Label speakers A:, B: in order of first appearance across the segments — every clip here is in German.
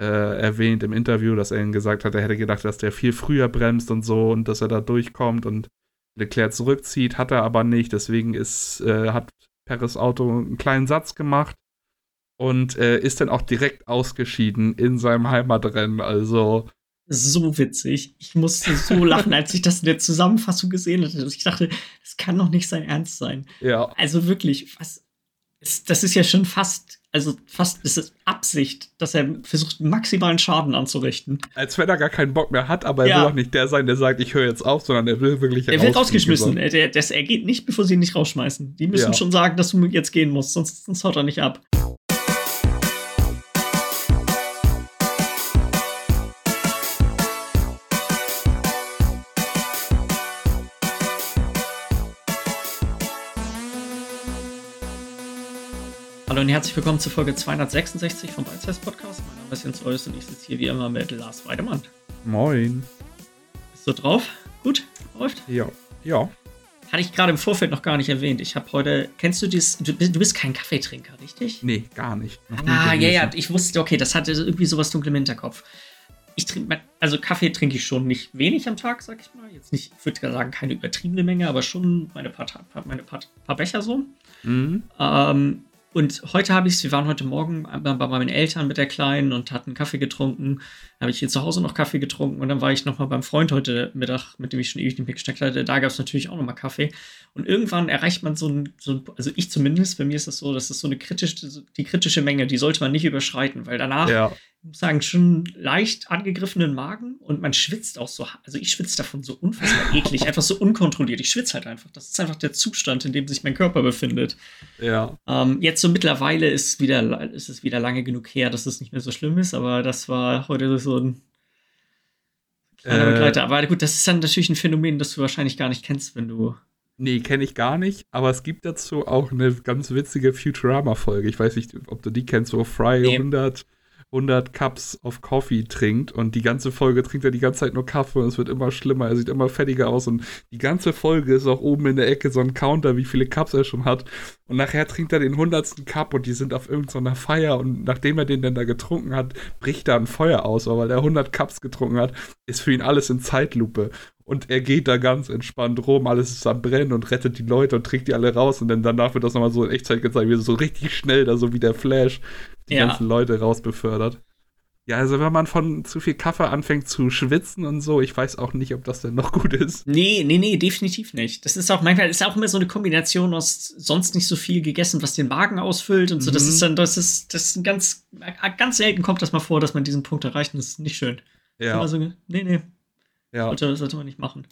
A: äh, erwähnt im Interview, dass er ihm gesagt hat, er hätte gedacht, dass der viel früher bremst und so und dass er da durchkommt und Leclerc zurückzieht, hat er aber nicht. Deswegen ist, äh, hat Perez Auto einen kleinen Satz gemacht und äh, ist dann auch direkt ausgeschieden in seinem Heimatrennen. Also
B: so witzig. Ich musste so lachen, als ich das in der Zusammenfassung gesehen hatte. Ich dachte, das kann doch nicht sein Ernst sein.
A: Ja.
B: Also wirklich, was, das ist ja schon fast, also fast ist es Absicht, dass er versucht, maximalen Schaden anzurichten.
A: Als wenn er gar keinen Bock mehr hat, aber er
B: Ja.
A: will auch nicht der sein, der sagt, ich höre jetzt auf, sondern er will wirklich
B: Er wird rausgeschmissen. Er, der, das, er geht nicht, bevor sie ihn nicht rausschmeißen. Die müssen
A: Ja.
B: schon sagen, dass du jetzt gehen musst, sonst, sonst haut er nicht ab. Hallo und herzlich willkommen zur Folge 266 vom Ballzeit Podcast. Mein Name ist Jens Eus und ich sitze hier wie immer mit Lars Weidemann.
A: Moin.
B: Bist du drauf? Gut? Läuft?
A: Ja. Ja.
B: Hatte ich gerade im Vorfeld noch gar nicht erwähnt. Ich habe heute, kennst du dieses, du, bist- du bist kein Kaffeetrinker, richtig?
A: Nee, gar nicht. Noch
B: Ah, ja, ja, ich wusste, okay, das hatte irgendwie sowas dunkel im Hinterkopf. Ich trinke, also Kaffee trinke ich schon nicht wenig am Tag, sag ich mal. Jetzt nicht, ich würde sagen, keine übertriebene Menge, aber schon meine paar, meine paar, paar Becher so.
A: Mhm.
B: Ähm, und heute habe ich es, wir waren heute Morgen bei, meinen Eltern mit der Kleinen und hatten Kaffee getrunken. Habe ich hier zu Hause noch Kaffee getrunken und dann war ich nochmal beim Freund heute Mittag, mit dem ich schon ewig nicht mehr gesteckt hatte. Da gab es natürlich auch nochmal Kaffee. Und irgendwann erreicht man so ein, so ein, also ich zumindest, bei mir ist das so, das ist so eine kritische, die kritische Menge, die sollte man nicht überschreiten, weil danach,
A: Ja.
B: Ich muss sagen, schon leicht angegriffenen Magen und man schwitzt auch so, also ich schwitze davon so unfassbar eklig, einfach so unkontrolliert. Ich schwitze halt einfach. Das ist einfach der Zustand, in dem sich mein Körper befindet.
A: Ja.
B: Ähm, jetzt so mittlerweile ist, wieder, ist es wieder lange genug her, dass es nicht mehr so schlimm ist, aber das war heute so ein kleiner
A: Äh.
B: Begleiter. Aber gut, das ist dann natürlich ein Phänomen, das du wahrscheinlich gar nicht kennst, wenn du.
A: Nee, kenne ich gar nicht, aber es gibt dazu auch eine ganz witzige Futurama-Folge. Ich weiß nicht, ob du die kennst, wo Fry
B: Nee.
A: 100, 100 Cups of Coffee trinkt und die ganze Folge trinkt er die ganze Zeit nur Kaffee und es wird immer schlimmer, er sieht immer fettiger aus und die ganze Folge ist auch oben in der Ecke so ein Counter, wie viele Cups er schon hat und nachher trinkt er den 100. Cup und die sind auf irgendeiner Feier und nachdem er den dann da getrunken hat, bricht da ein Feuer aus, aber weil er 100 Cups getrunken hat, ist für ihn alles in Zeitlupe. Und er geht da ganz entspannt rum, alles ist am Brennen und rettet die Leute und trägt die alle raus. Und dann danach wird das nochmal so in Echtzeit gezeigt, wie so richtig schnell, da so wie der Flash, die
B: Ja.
A: ganzen Leute rausbefördert. Ja, also wenn man von zu viel Kaffee anfängt zu schwitzen und so, ich weiß auch nicht, ob das denn noch gut ist.
B: Nee, nee, nee, definitiv nicht. Das ist auch manchmal ist auch immer so eine Kombination aus sonst nicht so viel gegessen, was den Magen ausfüllt und so. Das
A: Mhm.
B: ist dann, das ist, das ist ein ganz, ganz selten kommt das mal vor, dass man diesen Punkt erreicht und das ist nicht schön.
A: Ja,
B: Also, nee, nee,
A: ja.
B: Sollte, sollte man nicht machen.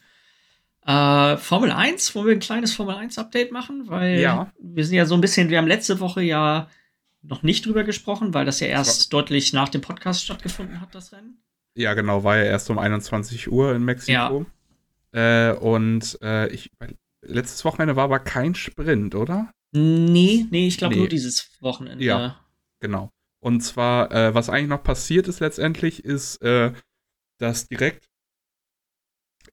B: Äh, Formel 1, wollen wir ein kleines Formel 1 Update machen? Weil
A: Ja.
B: wir sind ja so ein bisschen, wir haben letzte Woche ja noch nicht drüber gesprochen, weil das ja erst deutlich nach dem Podcast stattgefunden hat, das Rennen.
A: Ja, genau, war ja erst um 21 Uhr in Mexiko. Äh, und äh, ich, letztes Wochenende war aber kein Sprint, oder?
B: Nee, nee, ich glaube
A: Nee.
B: nur dieses Wochenende.
A: Ja. Genau. Und zwar, äh, was eigentlich noch passiert ist letztendlich, ist, äh, dass direkt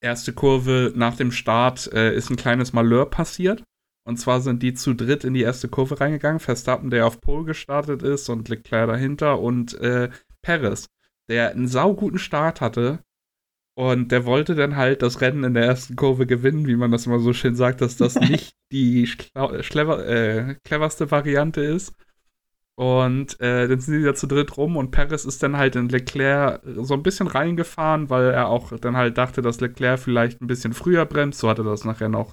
A: erste Kurve nach dem Start äh, ist ein kleines Malheur passiert. Und zwar sind die zu dritt in die erste Kurve reingegangen. Verstappen, der auf Pole gestartet ist und Leclerc dahinter und äh, Perez, der einen sauguten Start hatte. Und der wollte dann halt das Rennen in der ersten Kurve gewinnen, wie man das immer so schön sagt, dass das nicht die schlau- schlever, äh, cleverste Variante ist. Und äh, dann sind die da zu dritt rum und Perez ist dann halt in Leclerc so ein bisschen reingefahren, weil er auch dann halt dachte, dass Leclerc vielleicht ein bisschen früher bremst. So hat er das nachher noch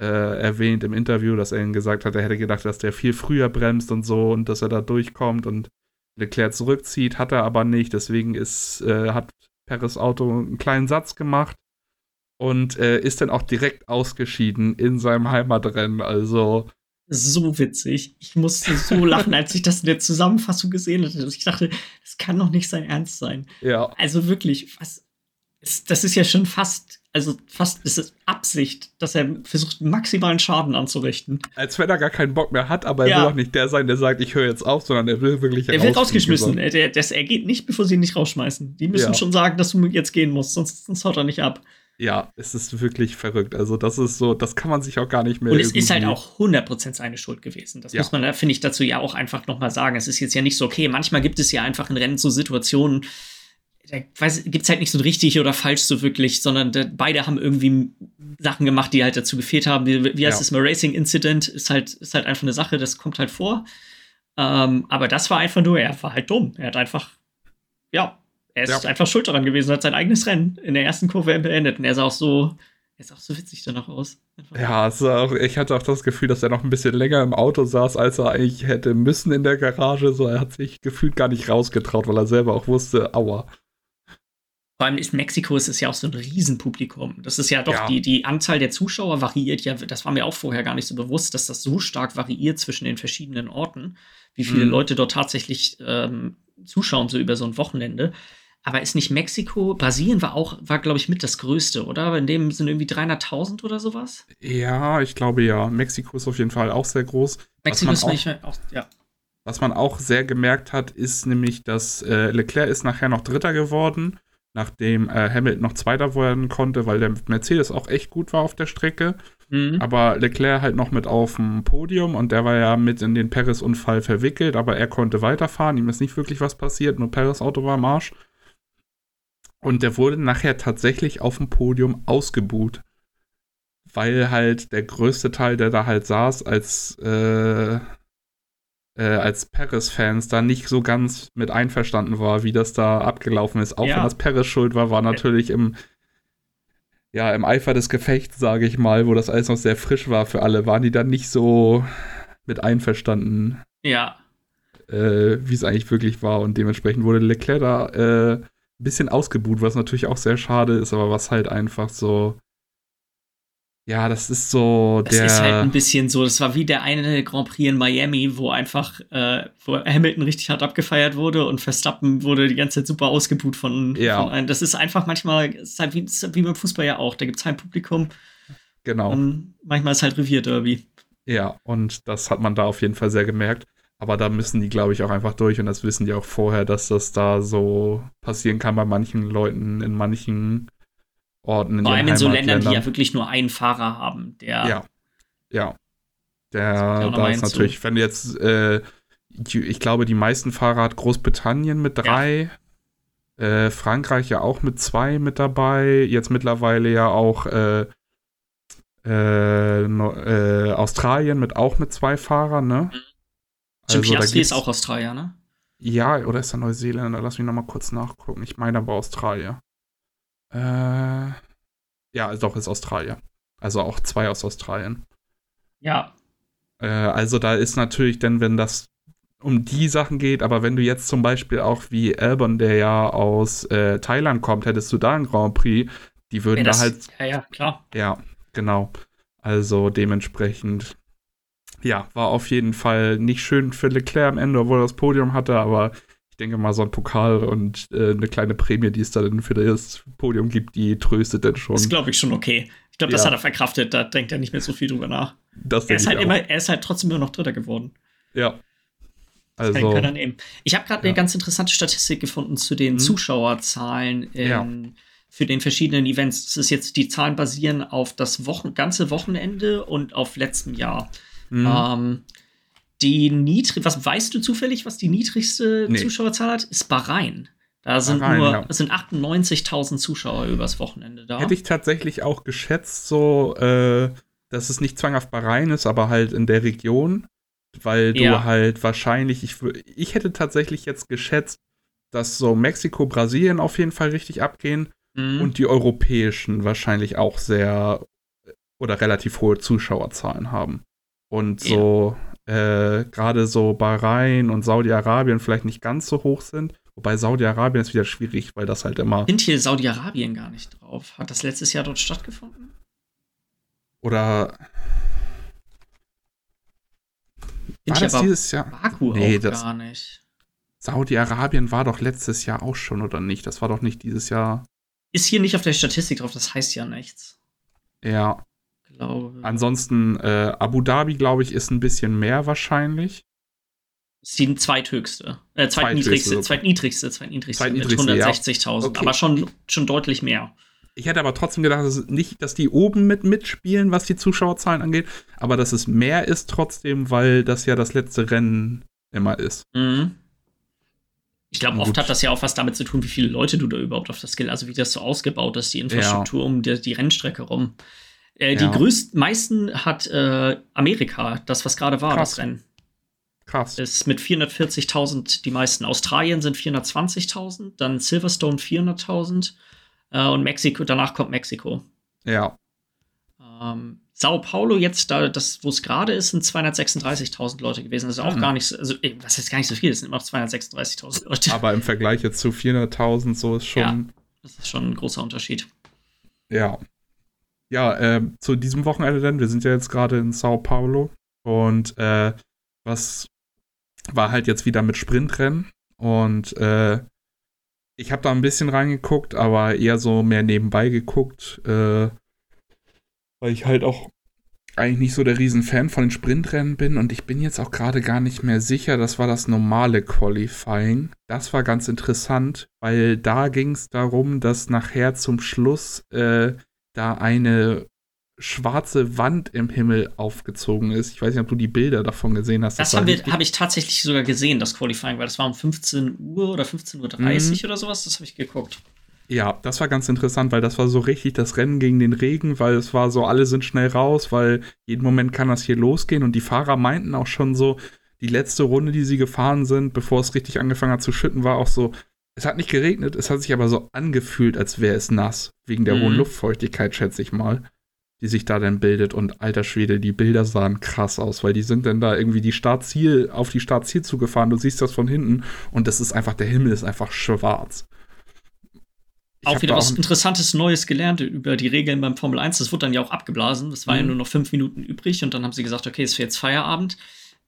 A: äh, erwähnt im Interview, dass er ihm gesagt hat, er hätte gedacht, dass der viel früher bremst und so und dass er da durchkommt und Leclerc zurückzieht, hat er aber nicht. Deswegen ist, äh, hat Perez Auto einen kleinen Satz gemacht und äh, ist dann auch direkt ausgeschieden in seinem Heimatrennen. Also
B: So witzig. Ich musste so lachen, als ich das in der Zusammenfassung gesehen hatte. Ich dachte, das kann doch nicht sein Ernst sein.
A: ja,
B: Also wirklich, was, das ist ja schon fast, also fast ist es Absicht, dass er versucht, maximalen Schaden anzurichten.
A: als wenn er gar keinen Bock mehr hat, aber er
B: Ja.
A: will auch nicht der sein, der sagt, ich höre jetzt auf, sondern er will wirklich
B: Er wird rausgeschmissen. Er, der, das, er geht nicht, bevor sie ihn nicht rausschmeißen. Die müssen
A: Ja.
B: schon sagen, dass du jetzt gehen musst, sonst, sonst haut er nicht ab.
A: Ja, es ist wirklich verrückt. Also, das ist so, das kann man sich auch gar nicht mehr.
B: Und es ist halt auch 100% seine Schuld gewesen. Das
A: Ja.
B: muss man, finde ich, dazu ja auch einfach nochmal sagen. Es ist jetzt ja nicht so, okay, manchmal gibt es ja einfach in Rennen so Situationen, da gibt es halt nicht so richtig oder falsch so wirklich, sondern da, beide haben irgendwie Sachen gemacht, die halt dazu gefehlt haben. Wie, wie heißt
A: Ja.
B: es mal, Racing Incident ist halt, ist halt einfach eine Sache, das kommt halt vor. Ähm, aber das war einfach nur, er war halt dumm. Er hat einfach, ja, er ist
A: Ja.
B: einfach schuld daran gewesen, hat sein eigenes Rennen in der ersten Kurve beendet. Und er sah auch so, er sah auch so witzig danach aus. Einfach.
A: Ja, auch, ich hatte auch das Gefühl, dass er noch ein bisschen länger im Auto saß, als er eigentlich hätte müssen in der Garage. So, er hat sich gefühlt gar nicht rausgetraut, weil er selber auch wusste, aua.
B: Vor allem ist Mexiko, es ist ja auch so ein Riesenpublikum. Das ist ja doch,
A: Ja.
B: Die, die Anzahl der Zuschauer variiert ja, das war mir auch vorher gar nicht so bewusst, dass das so stark variiert zwischen den verschiedenen Orten, wie viele
A: Mhm.
B: Leute dort tatsächlich ähm, zuschauen, so über so ein Wochenende. Aber ist nicht Mexiko, Brasilien war auch, war glaube ich mit das größte, oder? In dem sind irgendwie 300.000 oder sowas?
A: Ja, ich glaube ja. Mexiko ist auf jeden Fall auch sehr groß.
B: Mexiko ist
A: auch-
B: auch, ja.
A: Was man auch sehr gemerkt hat, ist nämlich, dass äh, Leclerc ist nachher noch Dritter geworden, nachdem äh, Hamilton noch Zweiter werden konnte, weil der Mercedes auch echt gut war auf der Strecke.
B: Mhm.
A: Aber Leclerc halt noch mit auf dem Podium und der war ja mit in den Paris-Unfall verwickelt, aber er konnte weiterfahren. Ihm ist nicht wirklich was passiert, nur Paris Auto war am Arsch. Und der wurde nachher tatsächlich auf dem Podium ausgebuht. Weil halt der größte Teil, der da halt saß, als, äh, äh, als Paris-Fans da nicht so ganz mit einverstanden war, wie das da abgelaufen ist. Auch
B: Ja.
A: wenn das Paris schuld war, war natürlich im, ja, im Eifer des Gefechts, sage ich mal, wo das alles noch sehr frisch war für alle, waren die dann nicht so mit einverstanden,
B: Ja.
A: äh, wie es eigentlich wirklich war. Und dementsprechend wurde Leclerc da äh, bisschen ausgebuht, was natürlich auch sehr schade ist, aber was halt einfach so. Ja, das ist so
B: Das
A: der.
B: ist halt ein bisschen so, das war wie der eine Grand Prix in Miami, wo einfach, äh, wo Hamilton richtig hart abgefeiert wurde und Verstappen wurde die ganze Zeit super ausgebuht von,
A: Ja.
B: von einem. Das ist einfach manchmal, ist halt wie, ist wie beim Fußball ja auch, da gibt es halt Publikum
A: genau.
B: und manchmal ist halt Revierderby.
A: Ja, und das hat man da auf jeden Fall sehr gemerkt. Aber da müssen die, glaube ich, auch einfach durch und das wissen die auch vorher, dass das da so passieren kann bei manchen Leuten in manchen Orten. In
B: Vor allem in so Ländern, die ja wirklich nur einen Fahrer haben, der
A: Ja. Ja. Der,
B: ja
A: da ist natürlich, wenn du jetzt, äh, ich, glaube, die meisten Fahrer hat Großbritannien mit drei, äh, Frankreich ja auch mit zwei mit dabei, jetzt mittlerweile ja auch äh, äh, äh, Australien mit auch mit zwei Fahrern, ne?
B: Jim
A: Also,
B: Piastri ist auch Australier, ne?
A: Ja, oder ist er Neuseeländer? Lass mich noch mal kurz nachgucken. Ich meine aber Australier. Äh, ja, doch, ist Australier. Also auch zwei aus Australien.
B: Ja.
A: Äh, also da ist natürlich dann, wenn das um die Sachen geht, aber wenn du jetzt zum Beispiel auch wie Albon, der ja aus äh, Thailand kommt, hättest du da einen Grand Prix, die würden
B: ja,
A: da
B: das,
A: halt,
B: ja, ja, klar.
A: ja, genau. Also dementsprechend, ja, war auf jeden Fall nicht schön für Leclerc am Ende, obwohl er das Podium hatte, aber ich denke mal, so ein Pokal und äh, eine kleine Prämie, die es da dann für das Podium gibt, die tröstet dann schon.
B: Das glaube ich schon okay. Ich glaube, das
A: Ja.
B: hat er verkraftet, da denkt er nicht mehr so viel drüber nach.
A: Das
B: Er ist halt
A: auch.
B: immer, er ist halt trotzdem nur noch Dritter geworden.
A: Ja.
B: Kann
A: Also,
B: nehmen. Ich habe gerade
A: Ja.
B: eine ganz interessante Statistik gefunden zu den
A: Mhm.
B: Zuschauerzahlen in,
A: Ja.
B: für den verschiedenen Events. Das ist jetzt, die Zahlen basieren auf das Wochen, ganze Wochenende und auf letztem Jahr.
A: Mh,
B: Ähm, die niedrig, was weißt du zufällig, was die niedrigste
A: Nee.
B: Zuschauerzahl hat? Ist Bahrain. Da sind
A: Bahrain,
B: nur
A: ja.
B: es sind 98.000 Zuschauer übers Wochenende da.
A: Hätte ich tatsächlich auch geschätzt, so, äh, dass es nicht zwanghaft Bahrain ist, aber halt in der Region. Weil du
B: Ja.
A: halt wahrscheinlich, ich, ich hätte tatsächlich jetzt geschätzt, dass so Mexiko, Brasilien auf jeden Fall richtig abgehen
B: Mhm.
A: und die europäischen wahrscheinlich auch sehr oder relativ hohe Zuschauerzahlen haben. Und so, äh, gerade so Bahrain und Saudi-Arabien vielleicht nicht ganz so hoch sind. Wobei Saudi-Arabien ist wieder schwierig, weil das halt immer.
B: sind hier Saudi-Arabien gar nicht drauf. Hat das letztes Jahr dort stattgefunden?
A: Oder
B: Sind
A: war das dieses Jahr?
B: Baku
A: Nee,
B: auch
A: das-
B: gar nicht.
A: Saudi-Arabien war doch letztes Jahr auch schon, oder nicht? Das war doch nicht dieses Jahr.
B: Ist hier nicht auf der Statistik drauf, das heißt ja nichts.
A: Ja.
B: Glaube.
A: Ansonsten, äh, Abu Dhabi, glaube ich, ist ein bisschen mehr wahrscheinlich.
B: ist die zweithöchste. Äh, zweitniedrigste,
A: okay.
B: zweitniedrigste, zweitniedrigste mit
A: Zweitniedrigste, ja.
B: 160.000.
A: Okay.
B: Aber schon, schon deutlich mehr.
A: Ich hätte aber trotzdem gedacht, dass nicht, dass die oben mit mitspielen, was die Zuschauerzahlen angeht, aber dass es mehr ist trotzdem, weil das ja das letzte Rennen immer ist.
B: Mhm. Ich glaube, oft hat das ja auch was damit zu tun, wie viele Leute du da überhaupt auf das Skill, also wie das so ausgebaut ist, die Infrastruktur ja. um die, die, Rennstrecke rum. Äh, die ja. größten, meisten hat äh, Amerika, das, was gerade war, Krass. das Rennen. Krass. Ist mit 440.000 die meisten. Australien sind 420.000, dann Silverstone 400.000 äh, und Mexiko, danach kommt Mexiko.
A: Ja.
B: Ähm, Sao Paulo jetzt, da das, wo es gerade ist, sind 236.000 Leute gewesen. Das ist auch mhm. gar nicht so, also das ist gar nicht so viel, das sind immer noch 236.000 Leute.
A: Aber im Vergleich jetzt zu 400.000 so ist schon. Ja,
B: das ist schon ein großer Unterschied.
A: Ja. Ja, äh, zu diesem Wochenende denn, wir sind ja jetzt gerade in Sao Paulo. Und äh, was war halt jetzt wieder mit Sprintrennen. Und äh, ich habe da ein bisschen reingeguckt, aber eher so mehr nebenbei geguckt, äh, weil ich halt auch eigentlich nicht so der Riesenfan von den Sprintrennen bin. Und ich bin jetzt auch gerade gar nicht mehr sicher, das war das normale Qualifying. Das war ganz interessant, weil da ging es darum, dass nachher zum Schluss äh, da eine schwarze Wand im Himmel aufgezogen ist. Ich weiß nicht, ob du die Bilder davon gesehen hast.
B: Das, das habe hab ich tatsächlich sogar gesehen, das Qualifying, weil das war um 15 Uhr oder 15.30 Uhr mhm. oder sowas. Das habe ich geguckt.
A: Ja, das war ganz interessant, weil das war so richtig das Rennen gegen den Regen, weil es war so, alle sind schnell raus, weil jeden Moment kann das hier losgehen und die Fahrer meinten auch schon so, die letzte Runde, die sie gefahren sind, bevor es richtig angefangen hat zu schütten, war auch so, es hat nicht geregnet, es hat sich aber so angefühlt, als wäre es nass, wegen der mhm. hohen Luftfeuchtigkeit, schätze ich mal die sich da dann bildet. Und alter Schwede, die Bilder sahen krass aus, weil die sind dann da irgendwie die Startziel, auf die Startziel zugefahren. Du siehst das von hinten und das ist einfach, der Himmel ist einfach schwarz.
B: Ich auch wieder was Interessantes Neues gelernt über die Regeln beim Formel 1. Das wurde dann ja auch abgeblasen. Das war mhm. ja nur noch fünf Minuten übrig und dann haben sie gesagt, okay, es ist jetzt Feierabend.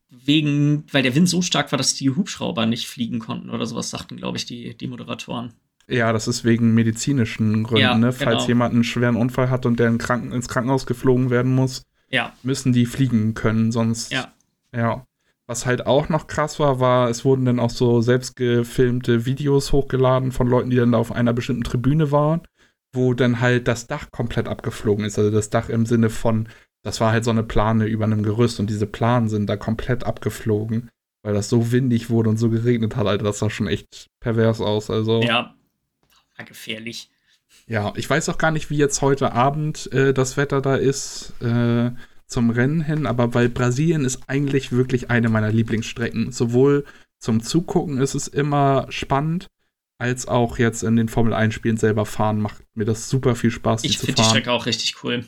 B: Wegen, weil der Wind so stark war, dass die Hubschrauber nicht fliegen konnten oder sowas, sagten, glaube ich, die, die Moderatoren.
A: Ja, das ist wegen medizinischen Gründen, ja, ne? Falls genau. jemand einen schweren Unfall hat und der in Kranken ins Krankenhaus geflogen werden muss,
B: ja.
A: müssen die fliegen können, sonst.
B: Ja.
A: Ja. Was halt auch noch krass war, war, es wurden dann auch so selbstgefilmte Videos hochgeladen von Leuten, die dann da auf einer bestimmten Tribüne waren, wo dann halt das Dach komplett abgeflogen ist. Also das Dach im Sinne von, das war halt so eine Plane über einem Gerüst und diese Planen sind da komplett abgeflogen, weil das so windig wurde und so geregnet hat, Alter. Das sah schon echt pervers aus. Also.
B: Ja, gefährlich.
A: Ja, ich weiß auch gar nicht, wie jetzt heute Abend äh, das Wetter da ist äh, zum Rennen hin, aber weil Brasilien ist eigentlich wirklich eine meiner Lieblingsstrecken. Sowohl zum Zugucken ist es immer spannend, als auch jetzt in den Formel 1 Spielen selber fahren macht mir das super viel Spaß.
B: Ich finde die Strecke auch richtig cool.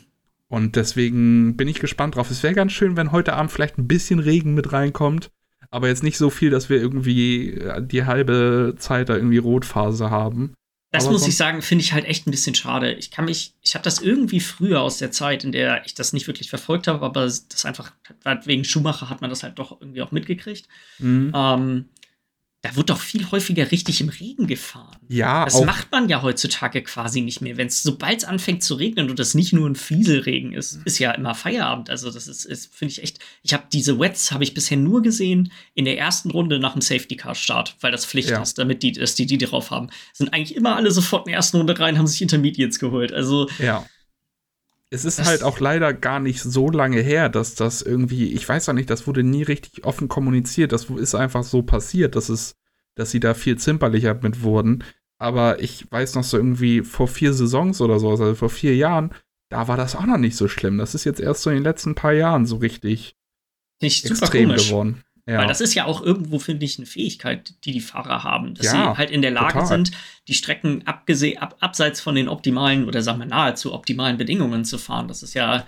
A: Und deswegen bin ich gespannt drauf. Es wäre ganz schön, wenn heute Abend vielleicht ein bisschen Regen mit reinkommt, aber jetzt nicht so viel, dass wir irgendwie äh, die halbe Zeit da irgendwie Rotphase haben.
B: Das aber muss ich sagen, finde ich halt echt ein bisschen schade. Ich kann mich, ich habe das irgendwie früher aus der Zeit, in der ich das nicht wirklich verfolgt habe, aber das einfach, wegen Schumacher hat man das halt doch irgendwie auch mitgekriegt. Mhm. Ähm, da wird doch viel häufiger richtig im Regen gefahren.
A: Ja.
B: Das macht man ja heutzutage quasi nicht mehr. Wenn es, sobald es anfängt zu regnen und das nicht nur ein Fieselregen ist, ist ja immer Feierabend. Also, das ist, ist finde ich echt. Ich habe diese Wets habe ich bisher nur gesehen in der ersten Runde nach dem Safety Car Start, weil das Pflicht ja. ist, damit die, dass die die drauf haben. Sind eigentlich immer alle sofort in der ersten Runde rein, haben sich Intermediates geholt. Also.
A: Ja. Es ist halt auch leider gar nicht so lange her, dass das irgendwie, ich weiß auch nicht, das wurde nie richtig offen kommuniziert. Das ist einfach so passiert, dass es, dass sie da viel zimperlicher mit wurden. Aber ich weiß noch so irgendwie vor vier Saisons oder so, also vor vier Jahren, da war das auch noch nicht so schlimm. Das ist jetzt erst so in den letzten paar Jahren so richtig extrem geworden.
B: Ja. Weil das ist ja auch irgendwo, finde ich, eine Fähigkeit, die die Fahrer haben, dass ja, sie halt in der Lage total. sind, die Strecken abgesehen, ab, abseits von den optimalen oder sagen wir nahezu optimalen Bedingungen zu fahren. Das ist ja,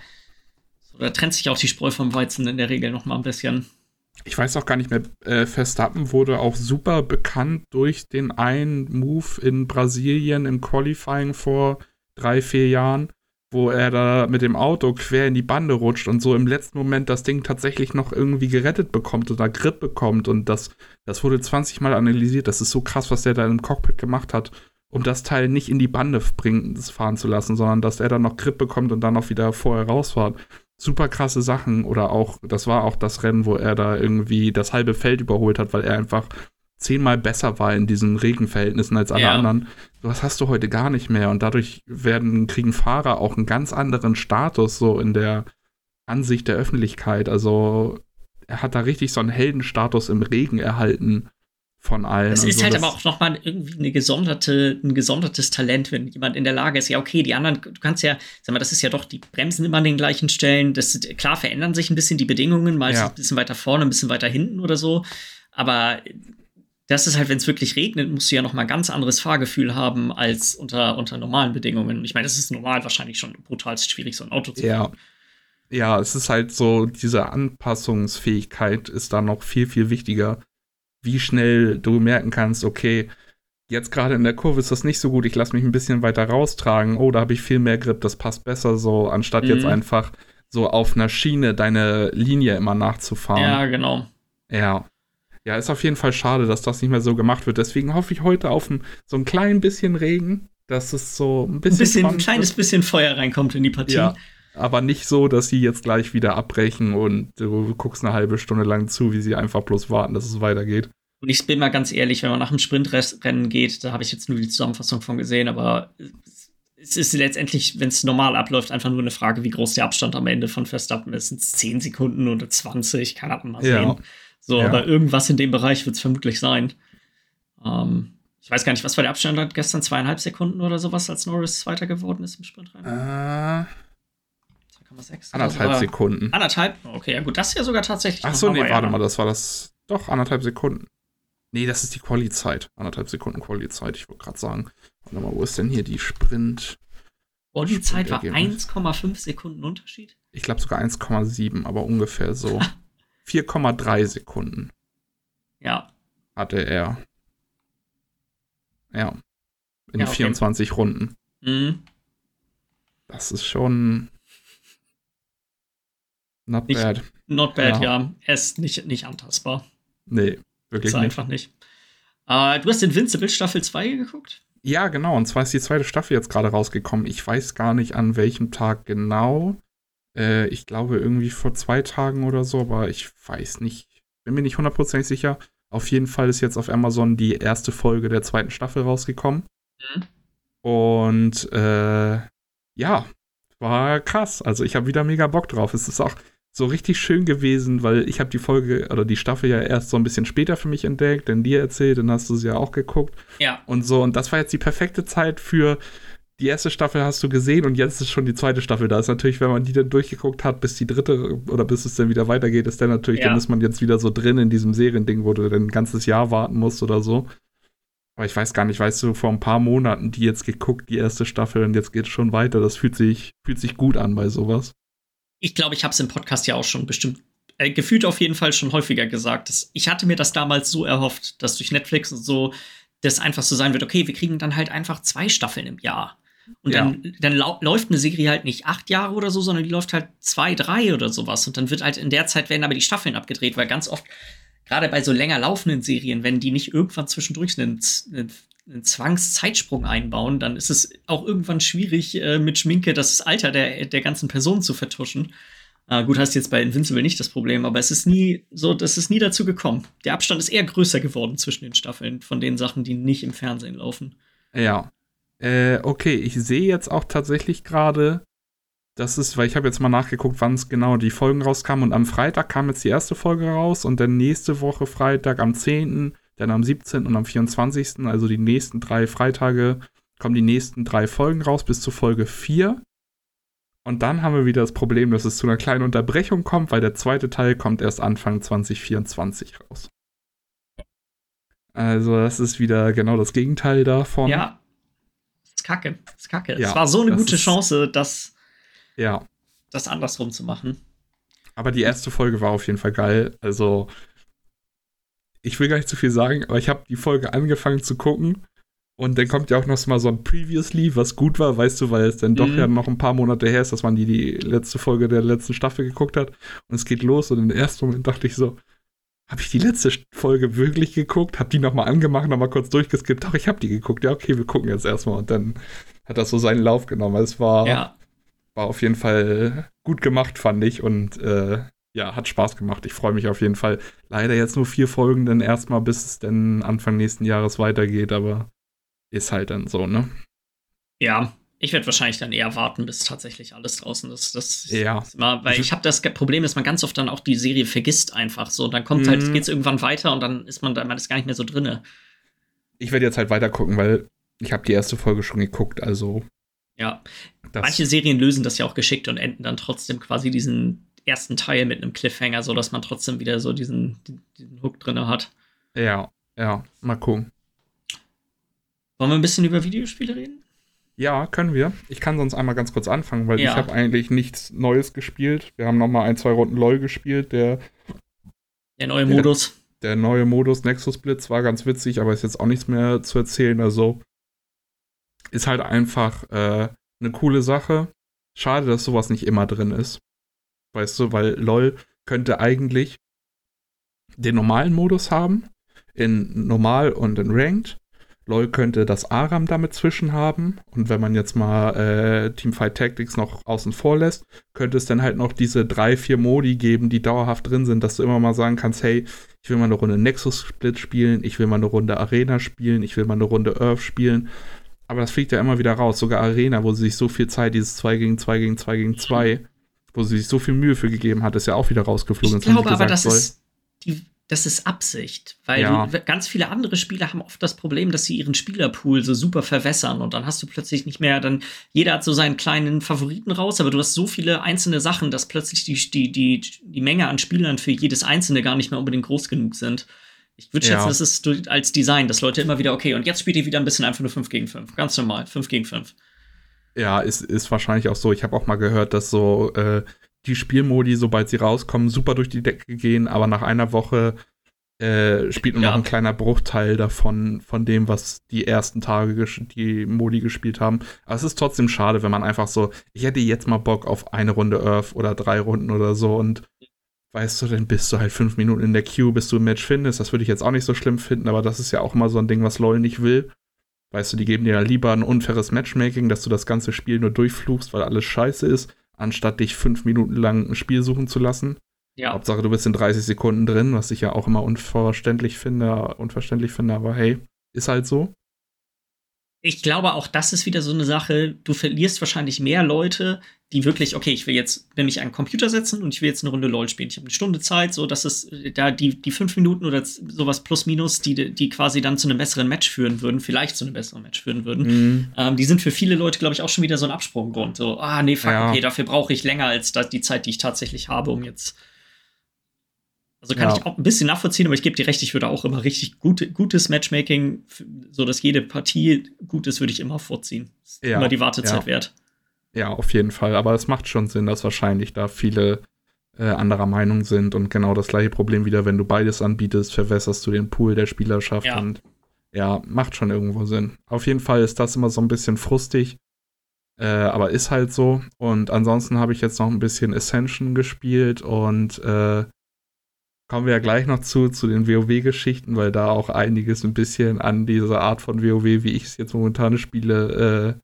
B: so, da trennt sich auch die Spreu vom Weizen in der Regel noch mal ein bisschen.
A: Ich weiß auch gar nicht mehr, äh, Verstappen wurde auch super bekannt durch den einen Move in Brasilien im Qualifying vor drei, vier Jahren wo er da mit dem Auto quer in die Bande rutscht und so im letzten Moment das Ding tatsächlich noch irgendwie gerettet bekommt oder Grip bekommt. Und das, das wurde 20 Mal analysiert. Das ist so krass, was der da im Cockpit gemacht hat, um das Teil nicht in die Bande bringen, fahren zu lassen, sondern dass er dann noch Grip bekommt und dann auch wieder vorher rausfahrt. Super krasse Sachen. Oder auch, das war auch das Rennen, wo er da irgendwie das halbe Feld überholt hat, weil er einfach zehnmal besser war in diesen Regenverhältnissen als alle
B: Ja.
A: anderen. Sowas hast du heute gar nicht mehr. Und dadurch werden, kriegen Fahrer auch einen ganz anderen Status so in der Ansicht der Öffentlichkeit. Also er hat da richtig so einen Heldenstatus im Regen erhalten von allen.
B: Es ist
A: so.
B: halt
A: Das-
B: aber auch nochmal irgendwie eine gesonderte, ein gesondertes Talent, wenn jemand in der Lage ist, ja, okay, die anderen, du kannst ja, sag mal, das ist ja doch, die bremsen immer an den gleichen Stellen. Das ist, klar verändern sich ein bisschen die Bedingungen, mal
A: Ja.
B: ein bisschen weiter vorne, ein bisschen weiter hinten oder so. Aber das ist halt, wenn es wirklich regnet, musst du ja noch mal ganz anderes Fahrgefühl haben als unter, unter normalen Bedingungen. Ich meine, das ist normal wahrscheinlich schon brutalst schwierig, so ein Auto zu
A: Ja.
B: fahren.
A: Ja, es ist halt so, diese Anpassungsfähigkeit ist da noch viel, viel wichtiger. Wie schnell du merken kannst, okay, jetzt gerade in der Kurve ist das nicht so gut, ich lasse mich ein bisschen weiter raustragen, oh, da habe ich viel mehr Grip, das passt besser so, anstatt jetzt
B: Mhm.
A: einfach so auf einer Schiene deine Linie immer nachzufahren.
B: Ja, genau.
A: Ja. Ja, ist auf jeden Fall schade, dass das nicht mehr so gemacht wird. Deswegen hoffe ich heute auf ein, so ein klein bisschen Regen, dass es so ein
B: Ein
A: bisschen,
B: bisschen, ein kleines
A: wird.
B: bisschen Feuer reinkommt in die Partie.
A: Ja, aber nicht so, dass sie jetzt gleich wieder abbrechen und du guckst eine halbe Stunde lang zu, wie sie einfach bloß warten, dass es weitergeht.
B: Und ich bin mal ganz ehrlich, wenn man nach dem Sprintrennen geht, da habe ich jetzt nur die Zusammenfassung von gesehen, aber es ist letztendlich, wenn es normal abläuft, einfach nur eine Frage, wie groß der Abstand am Ende von Verstappen ist. Sind es 10 Sekunden oder 20? Kann man mal
A: Ja.
B: So,
A: Ja.
B: aber irgendwas in dem Bereich wird es vermutlich sein. Ähm, ich weiß gar nicht, was war der Abstand hat gestern? Zweieinhalb Sekunden oder sowas, als Norris Zweiter geworden ist im Sprintrennen?
A: Äh,
B: 2,6?
A: anderthalb
B: Oder-
A: Sekunden.
B: Anderthalb? Okay, ja gut, das ist ja sogar tatsächlich.
A: Ach so, nee, warte
B: einer.
A: mal, das war das. Doch, anderthalb Sekunden. Nee, das ist die Quali-Zeit. Anderthalb Sekunden Quali-Zeit, ich wollte gerade sagen. Warte mal, wo ist denn hier die Sprint?
B: Und die Zeit war
A: Sprintergebnis.
B: 1,5 Sekunden Unterschied?
A: Ich glaube sogar 1,7, aber ungefähr so. 4,3 Sekunden
B: Ja,
A: hatte er. Ja. In
B: Ja, okay.
A: 24 Runden.
B: Mhm.
A: Das ist schon. Not
B: Nicht-
A: bad.
B: Not bad,
A: Ja.
B: ja. Er ist nicht, nicht antastbar.
A: Nee, wirklich
B: Ist
A: nicht.
B: einfach nicht. Äh, du hast Invincible Staffel 2 geguckt?
A: Ja, genau. Und zwar ist die zweite Staffel jetzt gerade rausgekommen. Ich weiß gar nicht an welchem Tag genau. Äh, ich glaube irgendwie vor zwei Tagen oder so, aber ich weiß nicht. Bin mir nicht hundertprozentig sicher. Auf jeden Fall ist jetzt auf Amazon die erste Folge der zweiten Staffel rausgekommen.
B: Mhm.
A: Und äh, ja, war krass. Also ich habe wieder mega Bock drauf. Es ist auch so richtig schön gewesen, weil ich habe die Folge oder die Staffel ja erst so ein bisschen später für mich entdeckt, denn dir erzählt, dann hast du sie ja auch geguckt
B: Ja.
A: und so. Und das war jetzt die perfekte Zeit für die erste Staffel hast du gesehen und jetzt ist schon die zweite Staffel da. Ist natürlich, wenn man die dann durchgeguckt hat, bis die dritte oder bis es dann wieder weitergeht, ist dann natürlich,
B: Ja.
A: dann ist man jetzt wieder so drin in diesem Seriending, wo du dann ein ganzes Jahr warten musst oder so. Aber ich weiß gar nicht, weißt du, vor ein paar Monaten die jetzt geguckt, die erste Staffel und jetzt geht es schon weiter. Das fühlt sich, fühlt sich gut an bei sowas.
B: Ich glaube, ich habe es im Podcast ja auch schon bestimmt, äh, gefühlt auf jeden Fall schon häufiger gesagt. Dass, ich hatte mir das damals so erhofft, dass durch Netflix und so das einfach so sein wird, okay, wir kriegen dann halt einfach zwei Staffeln im Jahr. Und
A: Ja.
B: dann, dann lau läuft eine Serie halt nicht acht Jahre oder so, sondern die läuft halt zwei, drei oder sowas. Und dann wird halt in der Zeit werden aber die Staffeln abgedreht, weil ganz oft, gerade bei so länger laufenden Serien, wenn die nicht irgendwann zwischendurch einen, einen, einen Zwangszeitsprung einbauen, dann ist es auch irgendwann schwierig, äh, mit Schminke das Alter der, der ganzen Person zu vertuschen. Äh, gut, hast jetzt bei Invincible nicht das Problem, aber es ist nie so, das ist nie dazu gekommen. Der Abstand ist eher größer geworden zwischen den Staffeln von den Sachen, die nicht im Fernsehen laufen.
A: Ja. Äh, okay, ich sehe jetzt auch tatsächlich gerade, das ist, weil ich habe jetzt mal nachgeguckt, wann es genau die Folgen rauskamen und am Freitag kam jetzt die erste Folge raus und dann nächste Woche Freitag am 10., dann am 17. und am 24., also die nächsten drei Freitage, kommen die nächsten drei Folgen raus bis zur Folge 4. Und dann haben wir wieder das Problem, dass es zu einer kleinen Unterbrechung kommt, weil der zweite Teil kommt erst Anfang 2024 raus. Also das ist wieder genau das Gegenteil davon.
B: Ja. Ist kacke. Ist kacke.
A: Ja,
B: es war so eine gute
A: ist-
B: Chance, das,
A: Ja.
B: das andersrum zu machen.
A: Aber die erste Folge war auf jeden Fall geil. Also, ich will gar nicht zu viel sagen, aber ich habe die Folge angefangen zu gucken. Und dann kommt ja auch noch mal so ein Previously, was gut war, weißt du, weil es dann doch
B: Mhm.
A: ja noch ein paar Monate her ist, dass man die, die letzte Folge der letzten Staffel geguckt hat. Und es geht los und im ersten Moment dachte ich so, habe ich die letzte Folge wirklich geguckt? Hab die noch mal angemacht, noch mal kurz durchgeskippt. Doch, ich habe die geguckt. Ja, okay, wir gucken jetzt erstmal. Und dann hat das so seinen Lauf genommen. Es war,
B: Ja.
A: war auf jeden Fall gut gemacht, fand ich. Und äh, ja, hat Spaß gemacht. Ich freue mich auf jeden Fall. Leider jetzt nur vier Folgen, denn erstmal bis es dann Anfang nächsten Jahres weitergeht, aber ist halt dann so, ne?
B: Ja, ich werde wahrscheinlich dann eher warten, bis tatsächlich alles draußen ist. Das
A: ja.
B: Ist immer, weil ich habe das Problem, dass man ganz oft dann auch die Serie vergisst einfach so. Dann kommt halt, mhm. halt, geht's irgendwann weiter und dann ist man, man ist gar nicht mehr so drinne.
A: Ich werde jetzt halt weiter gucken, weil ich habe die erste Folge schon geguckt, also.
B: Ja. Manche Serien lösen das ja auch geschickt und enden dann trotzdem quasi diesen ersten Teil mit einem Cliffhanger, so dass man trotzdem wieder so diesen, diesen Hook drinne hat.
A: Ja, ja, mal gucken.
B: Wollen wir ein bisschen über Videospiele reden?
A: Ja, können wir. Ich kann sonst einmal ganz kurz anfangen, weil ja. ich habe eigentlich nichts Neues gespielt. Wir haben noch mal ein, zwei Runden LoL gespielt. Der,
B: der neue Modus.
A: Der, der neue Modus Nexus Blitz war ganz witzig, aber ist jetzt auch nichts mehr zu erzählen. Also ist halt einfach äh, eine coole Sache. Schade, dass sowas nicht immer drin ist. Weißt du, weil LoL könnte eigentlich den normalen Modus haben, in normal und in ranked LoL könnte das Aram damit zwischen haben. Und wenn man jetzt mal äh, Teamfight Tactics noch außen vor lässt, könnte es dann halt noch diese drei, vier Modi geben, die dauerhaft drin sind, dass du immer mal sagen kannst, hey, ich will mal eine Runde Nexus Split spielen, ich will mal eine Runde Arena spielen, ich will mal eine Runde Earth spielen. Aber das fliegt ja immer wieder raus. Sogar Arena, wo sie sich so viel Zeit, dieses 2 gegen 2 gegen 2 gegen 2, wo sie sich so viel Mühe für gegeben hat, ist ja auch wieder rausgeflogen.
B: Ich glaube aber, das ist die das ist Absicht, weil ja. du, ganz viele andere Spieler haben oft das Problem, dass sie ihren Spielerpool so super verwässern und dann hast du plötzlich nicht mehr, dann jeder hat so seinen kleinen Favoriten raus, aber du hast so viele einzelne Sachen, dass plötzlich die, die, die, die Menge an Spielern für jedes einzelne gar nicht mehr unbedingt groß genug sind. Ich würde schätzen, ja. das ist als Design, dass Leute immer wieder, okay, und jetzt spielt ihr wieder ein bisschen einfach nur 5 gegen 5. Ganz normal, 5 gegen 5.
A: Ja, ist, ist wahrscheinlich auch so. Ich habe auch mal gehört, dass so äh, die Spielmodi, sobald sie rauskommen, super durch die Decke gehen, aber nach einer Woche äh, spielt nur ja. noch ein kleiner Bruchteil davon, von dem, was die ersten Tage die Modi gespielt haben. Aber es ist trotzdem schade, wenn man einfach so, ich hätte jetzt mal Bock auf eine Runde Earth oder drei Runden oder so und weißt du, dann bist du halt fünf Minuten in der Queue, bis du ein Match findest. Das würde ich jetzt auch nicht so schlimm finden, aber das ist ja auch immer so ein Ding, was LOL nicht will. Weißt du, die geben dir ja lieber ein unfaires Matchmaking, dass du das ganze Spiel nur durchflugst, weil alles scheiße ist, anstatt dich fünf Minuten lang ein Spiel suchen zu lassen. Ja. Hauptsache, du bist in 30 Sekunden drin, was ich ja auch immer unverständlich finde, unverständlich finde, aber hey, ist halt so.
B: Ich glaube, auch das ist wieder so eine Sache. Du verlierst wahrscheinlich mehr Leute, die wirklich, okay, ich will jetzt nämlich einen Computer setzen und ich will jetzt eine Runde LOL spielen. Ich habe eine Stunde Zeit, so dass es da die, die fünf Minuten oder sowas plus minus, die, die quasi dann zu einem besseren Match führen würden, vielleicht zu einem besseren Match führen würden. Mhm. Ähm, die sind für viele Leute, glaube ich, auch schon wieder so ein Absprunggrund. So, ah, nee, fuck, ja. okay, dafür brauche ich länger als die Zeit, die ich tatsächlich habe, um jetzt also kann ja. ich auch ein bisschen nachvollziehen, aber ich gebe dir recht, ich würde auch immer richtig gute, gutes Matchmaking, so dass jede Partie gut ist, würde ich immer vorziehen. Ist ja. immer die Wartezeit ja. wert.
A: Ja, auf jeden Fall. Aber es macht schon Sinn, dass wahrscheinlich da viele äh, anderer Meinung sind und genau das gleiche Problem wieder, wenn du beides anbietest, verwässerst du den Pool der Spielerschaft ja. und ja, macht schon irgendwo Sinn. Auf jeden Fall ist das immer so ein bisschen frustig, äh, aber ist halt so. Und ansonsten habe ich jetzt noch ein bisschen Ascension gespielt und äh, kommen wir ja gleich noch zu, zu den WoW-Geschichten, weil da auch einiges ein bisschen an diese Art von WoW, wie ich es jetzt momentan spiele,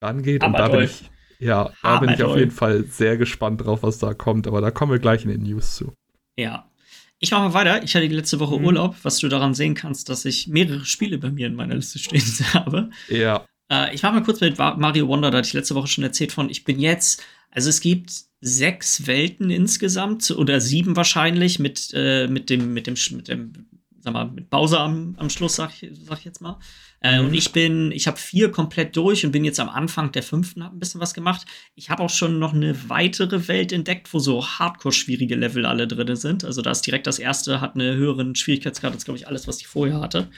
A: äh, rangeht. Aber Und da bin ich, ja, da bin ich auf jeden Fall sehr gespannt drauf, was da kommt. Aber da kommen wir gleich in den News zu.
B: Ja. Ich mache mal weiter. Ich hatte die letzte Woche mhm. Urlaub, was du daran sehen kannst, dass ich mehrere Spiele bei mir in meiner Liste stehen habe.
A: Ja.
B: Äh, ich mache mal kurz mit Mario Wonder, da hatte ich letzte Woche schon erzählt von. Ich bin jetzt, also es gibt sechs Welten insgesamt oder sieben wahrscheinlich mit, äh, mit dem, mit dem, mit dem, sag mal, mit Bowser am, am Schluss, sag ich, sag ich jetzt mal. Äh, mhm. Und ich bin, ich habe vier komplett durch und bin jetzt am Anfang der fünften, habe ein bisschen was gemacht. Ich habe auch schon noch eine weitere Welt entdeckt, wo so hardcore-schwierige Level alle drin sind. Also da ist direkt das erste, hat eine höheren Schwierigkeitsgrad als, glaube ich, alles, was ich vorher hatte.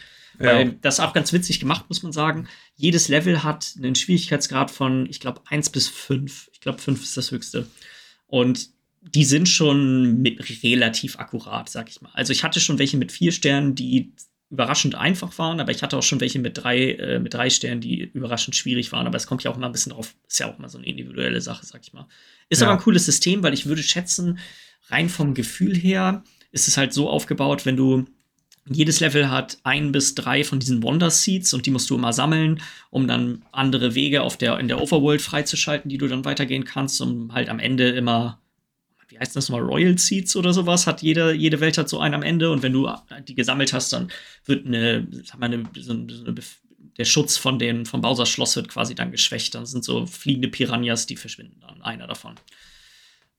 B: Ja. Das ist auch ganz witzig gemacht, muss man sagen. Jedes Level hat einen Schwierigkeitsgrad von, ich glaube, 1 bis 5. Ich glaube, 5 ist das höchste. Und die sind schon relativ akkurat, sag ich mal. Also ich hatte schon welche mit vier Sternen, die überraschend einfach waren, aber ich hatte auch schon welche mit drei, äh, mit drei Sternen, die überraschend schwierig waren. Aber es kommt ja auch immer ein bisschen drauf, ist ja auch mal so eine individuelle Sache, sag ich mal. Ist ja. aber ein cooles System, weil ich würde schätzen, rein vom Gefühl her ist es halt so aufgebaut, wenn du jedes Level hat ein bis drei von diesen Wonder Seeds und die musst du immer sammeln, um dann andere Wege auf der, in der Overworld freizuschalten, die du dann weitergehen kannst, um halt am Ende immer, wie heißt das mal, Royal Seats oder sowas, hat jede, jede Welt hat so einen am Ende und wenn du die gesammelt hast, dann wird eine, sag mal, eine, so eine, der Schutz von den, vom Bowsers Schloss wird quasi dann geschwächt. Dann sind so fliegende Piranhas, die verschwinden dann, einer davon.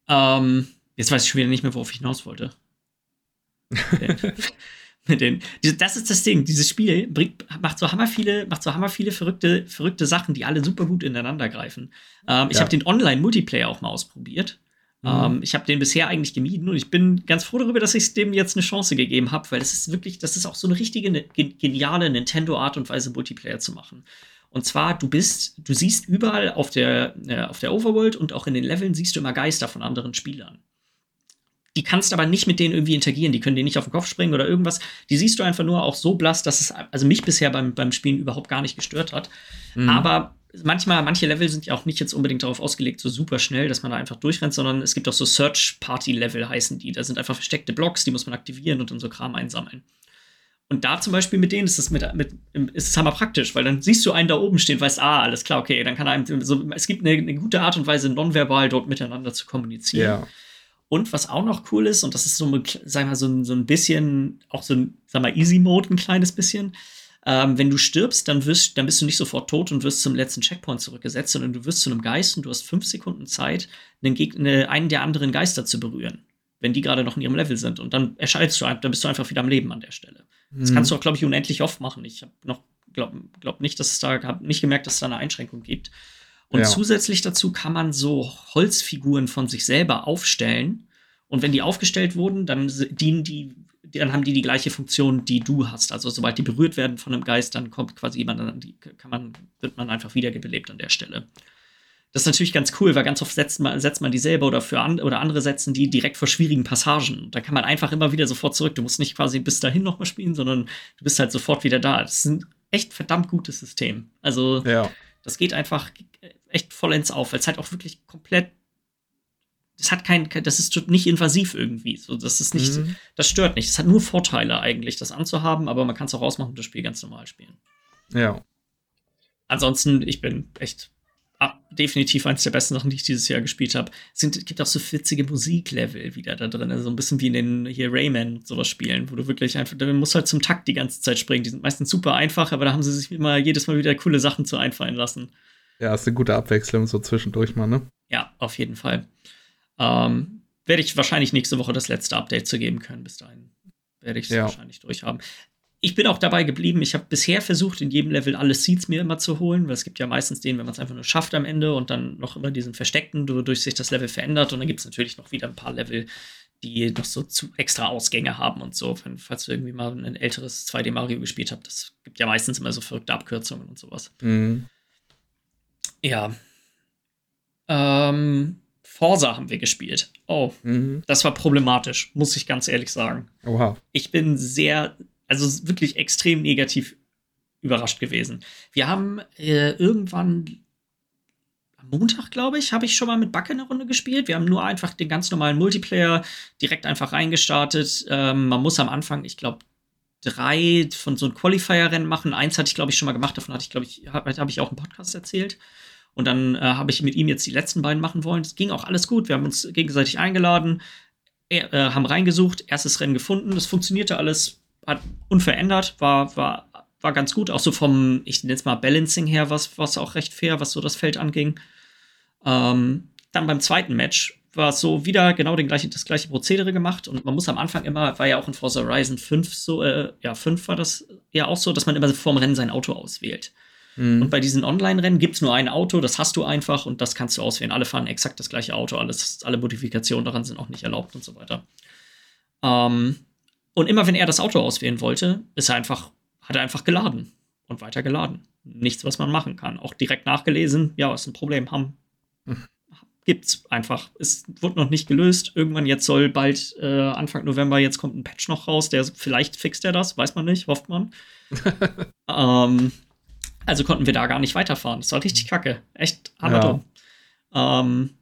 B: Ähm, jetzt weiß ich schon wieder nicht mehr, worauf ich hinaus wollte. den, das ist das Ding. Dieses Spiel bringt, macht so hammer viele, macht so hammer viele verrückte, verrückte Sachen, die alle super gut ineinander greifen. Ähm, ich habe den Online-Multiplayer auch mal ausprobiert. Mhm. Ähm, ich habe den bisher eigentlich gemieden und ich bin ganz froh darüber, dass ich dem jetzt eine Chance gegeben habe, weil das ist wirklich, das ist auch so eine richtige, ne, geniale Nintendo-Art und Weise, Multiplayer zu machen. Und zwar, du bist, du siehst überall auf der, äh, auf der Overworld und auch in den Leveln siehst du immer Geister von anderen Spielern die kannst aber nicht mit denen irgendwie interagieren. Die können dir nicht auf den Kopf springen oder irgendwas. Die siehst du einfach nur auch so blass, dass es also mich bisher beim, beim Spielen überhaupt gar nicht gestört hat. Mhm. Aber manchmal, manche Level sind ja auch nicht jetzt unbedingt darauf ausgelegt, so super schnell, dass man da einfach durchrennt, sondern es gibt auch so Search-Party-Level heißen die. Da sind einfach versteckte Blocks, die muss man aktivieren und dann so Kram einsammeln. Und da zum Beispiel mit denen ist es mit, mit ist es hammer praktisch, weil dann siehst du einen da oben stehen, weißt, ah, alles klar, okay, dann kann einem so, es gibt eine, eine gute Art und Weise, nonverbal dort miteinander zu kommunizieren. Ja. Und was auch noch cool ist, und das ist so, sag mal, so, ein, so ein bisschen, auch so ein, sag mal, Easy Mode, ein kleines bisschen. Ähm, wenn du stirbst, dann, wirst, dann bist du nicht sofort tot und wirst zum letzten Checkpoint zurückgesetzt, sondern du wirst zu einem Geist und du hast fünf Sekunden Zeit, einen, Gegner, einen der anderen Geister zu berühren, wenn die gerade noch in ihrem Level sind. Und dann erscheinst du, dann bist du einfach wieder am Leben an der Stelle. Mhm. Das kannst du auch, glaube ich, unendlich oft machen. Ich habe noch, glaube glaub nicht, dass es da, habe nicht gemerkt, dass es da eine Einschränkung gibt. Und ja. zusätzlich dazu kann man so Holzfiguren von sich selber aufstellen. Und wenn die aufgestellt wurden, dann dienen die, dann haben die die gleiche Funktion, die du hast. Also sobald die berührt werden von einem Geist, dann kommt quasi jemand, dann kann man, wird man einfach wiederbelebt an der Stelle. Das ist natürlich ganz cool, weil ganz oft setzt man, setzt man die selber oder für an, oder andere setzen die direkt vor schwierigen Passagen. Da kann man einfach immer wieder sofort zurück. Du musst nicht quasi bis dahin nochmal spielen, sondern du bist halt sofort wieder da. Das ist ein echt verdammt gutes System. Also ja. Das geht einfach echt vollends auf, weil es halt auch wirklich komplett. Das hat kein, das ist nicht invasiv irgendwie. So, das ist nicht, mhm. das stört nicht. Es hat nur Vorteile eigentlich, das anzuhaben, aber man kann es auch ausmachen und das Spiel ganz normal spielen.
A: Ja.
B: Ansonsten, ich bin echt ah, definitiv eines der besten Sachen, die ich dieses Jahr gespielt habe. Es gibt auch so witzige Musiklevel wieder da drin. Also ein bisschen wie in den hier Rayman sowas spielen, wo du wirklich einfach, du musst halt zum Takt die ganze Zeit springen. Die sind meistens super einfach, aber da haben sie sich immer jedes Mal wieder coole Sachen zu einfallen lassen.
A: Ja, ist eine gute Abwechslung so zwischendurch mal, ne?
B: Ja, auf jeden Fall. Ähm, werde ich wahrscheinlich nächste Woche das letzte Update zu geben können. Bis dahin werde ich es ja. wahrscheinlich durchhaben. Ich bin auch dabei geblieben. Ich habe bisher versucht, in jedem Level alle Seeds mir immer zu holen, weil es gibt ja meistens den, wenn man es einfach nur schafft am Ende und dann noch immer diesen versteckten, wodurch sich das Level verändert. Und dann gibt es natürlich noch wieder ein paar Level, die noch so zu extra Ausgänge haben und so. Falls du irgendwie mal ein älteres 2D Mario gespielt habt, das gibt ja meistens immer so verrückte Abkürzungen und sowas. Mhm. Ja. Ähm, Forsa haben wir gespielt. Oh, mhm. das war problematisch, muss ich ganz ehrlich sagen.
A: Oha.
B: Ich bin sehr, also wirklich extrem negativ überrascht gewesen. Wir haben äh, irgendwann am Montag, glaube ich, habe ich schon mal mit Backe eine Runde gespielt. Wir haben nur einfach den ganz normalen Multiplayer direkt einfach reingestartet. Ähm, man muss am Anfang, ich glaube, drei von so einem Qualifier-Rennen machen. Eins hatte ich, glaube ich, schon mal gemacht. Davon hatte ich, glaube ich, habe hab ich auch im Podcast erzählt. Und dann äh, habe ich mit ihm jetzt die letzten beiden machen wollen. Es ging auch alles gut. Wir haben uns gegenseitig eingeladen, äh, haben reingesucht, erstes Rennen gefunden. Das funktionierte alles, hat unverändert, war, war, war ganz gut. Auch so vom, ich nenne es mal Balancing her, was, was auch recht fair, was so das Feld anging. Ähm, dann beim zweiten Match war es so wieder genau den gleichen, das gleiche Prozedere gemacht und man muss am Anfang immer, war ja auch in Forza Horizon 5 so, äh, ja, 5 war das ja auch so, dass man immer vorm Rennen sein Auto auswählt. Mhm. Und bei diesen Online-Rennen gibt es nur ein Auto, das hast du einfach und das kannst du auswählen. Alle fahren exakt das gleiche Auto, alles, alle Modifikationen daran sind auch nicht erlaubt und so weiter. Ähm, und immer wenn er das Auto auswählen wollte, ist er einfach, hat er einfach geladen und weiter geladen. Nichts, was man machen kann. Auch direkt nachgelesen, ja, ist ein Problem, haben. Mhm. Gibt's einfach. Es wurde noch nicht gelöst. Irgendwann jetzt soll bald äh, Anfang November, jetzt kommt ein Patch noch raus, der vielleicht fixt er das, weiß man nicht, hofft man. ähm, also konnten wir da gar nicht weiterfahren. Das war richtig kacke. Echt hammerdumm. Ja. Ähm,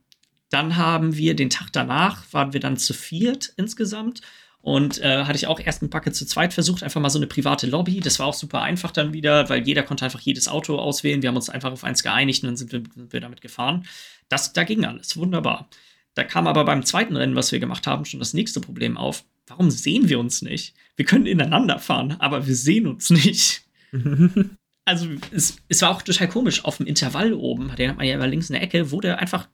B: dann haben wir den Tag danach, waren wir dann zu viert insgesamt. Und äh, hatte ich auch erst mit Backe zu zweit versucht, einfach mal so eine private Lobby. Das war auch super einfach dann wieder, weil jeder konnte einfach jedes Auto auswählen. Wir haben uns einfach auf eins geeinigt und dann sind wir, sind wir damit gefahren. Das, da ging alles, wunderbar. Da kam aber beim zweiten Rennen, was wir gemacht haben, schon das nächste Problem auf. Warum sehen wir uns nicht? Wir können ineinander fahren, aber wir sehen uns nicht. also es, es, war auch total komisch. Auf dem Intervall oben, den hat man ja immer links in der Ecke, wurde einfach,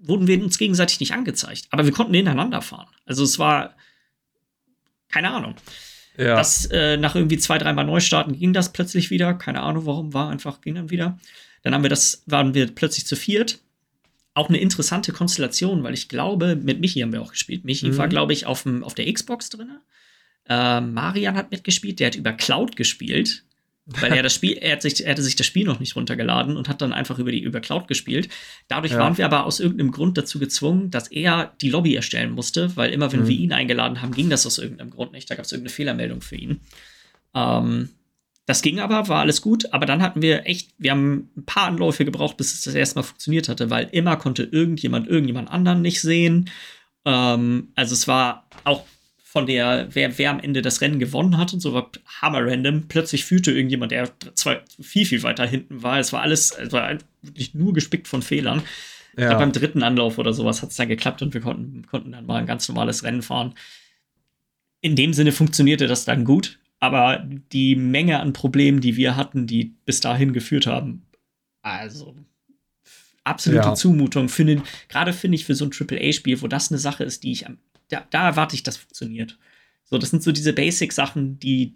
B: wurden wir uns gegenseitig nicht angezeigt. Aber wir konnten ineinander fahren. Also es war, keine Ahnung. Ja. Das äh, nach irgendwie zwei, dreimal Neustarten ging das plötzlich wieder. Keine Ahnung, warum war, einfach ging dann wieder. Dann haben wir das, waren wir plötzlich zu viert. Auch eine interessante Konstellation, weil ich glaube, mit Michi haben wir auch gespielt. Michi mhm. war, glaube ich, auf, dem, auf der Xbox drin. Äh, Marian hat mitgespielt, der hat über Cloud gespielt. Weil er das Spiel, er, hat sich, er hatte sich das Spiel noch nicht runtergeladen und hat dann einfach über die über Cloud gespielt. Dadurch ja. waren wir aber aus irgendeinem Grund dazu gezwungen, dass er die Lobby erstellen musste, weil immer wenn mhm. wir ihn eingeladen haben, ging das aus irgendeinem Grund nicht. Da gab es irgendeine Fehlermeldung für ihn. Ähm, das ging aber, war alles gut, aber dann hatten wir echt, wir haben ein paar Anläufe gebraucht, bis es das erste Mal funktioniert hatte, weil immer konnte irgendjemand irgendjemand anderen nicht sehen. Ähm, also es war auch von der, wer, wer am Ende das Rennen gewonnen hat und so war hammer random. Plötzlich fühlte irgendjemand, der zwei, viel, viel weiter hinten war. Es war alles, es war wirklich nur gespickt von Fehlern. Ja. Glaub, beim dritten Anlauf oder sowas hat es dann geklappt und wir konnten, konnten dann mal ein ganz normales Rennen fahren. In dem Sinne funktionierte das dann gut, aber die Menge an Problemen, die wir hatten, die bis dahin geführt haben, also absolute ja. Zumutung. Gerade finde ich für so ein AAA-Spiel, wo das eine Sache ist, die ich am da, da erwarte ich, das funktioniert. So, das sind so diese Basic-Sachen, die,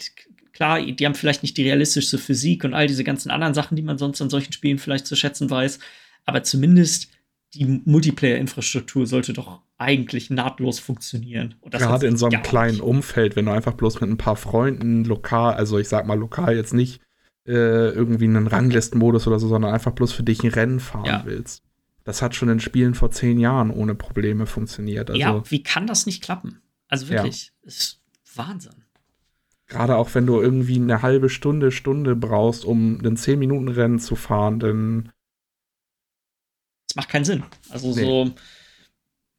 B: klar, die haben vielleicht nicht die realistischste Physik und all diese ganzen anderen Sachen, die man sonst an solchen Spielen vielleicht zu schätzen weiß, aber zumindest die Multiplayer-Infrastruktur sollte doch eigentlich nahtlos funktionieren.
A: Gerade in so einem kleinen nicht. Umfeld, wenn du einfach bloß mit ein paar Freunden lokal, also ich sag mal lokal jetzt nicht äh, irgendwie einen Ranglistenmodus oder so, sondern einfach bloß für dich ein Rennen fahren ja. willst. Das hat schon in Spielen vor zehn Jahren ohne Probleme funktioniert.
B: Also, ja, wie kann das nicht klappen? Also wirklich, ja. ist Wahnsinn.
A: Gerade auch wenn du irgendwie eine halbe Stunde, Stunde brauchst, um ein 10-Minuten-Rennen zu fahren, dann.
B: Das macht keinen Sinn. Also nee. so.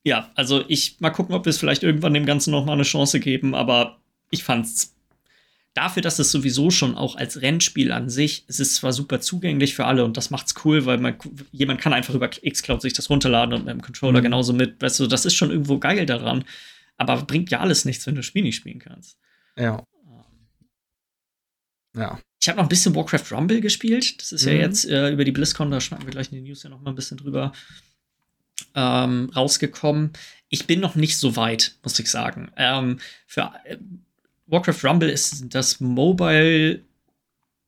B: Ja, also ich mal gucken, ob wir es vielleicht irgendwann dem Ganzen noch mal eine Chance geben, aber ich fand's dafür, dass es sowieso schon auch als Rennspiel an sich, es ist zwar super zugänglich für alle und das macht's cool, weil man, jemand kann einfach über Xcloud sich das runterladen und mit dem Controller mhm. genauso mit, weißt du, das ist schon irgendwo geil daran, aber bringt ja alles nichts, wenn du das Spiel nicht spielen kannst.
A: Ja. Ja.
B: Ich habe noch ein bisschen Warcraft Rumble gespielt. Das ist mhm. ja jetzt äh, über die BlizzCon, da schnacken wir gleich in den News ja noch mal ein bisschen drüber ähm, rausgekommen. Ich bin noch nicht so weit, muss ich sagen. Ähm, für äh, Warcraft Rumble ist das Mobile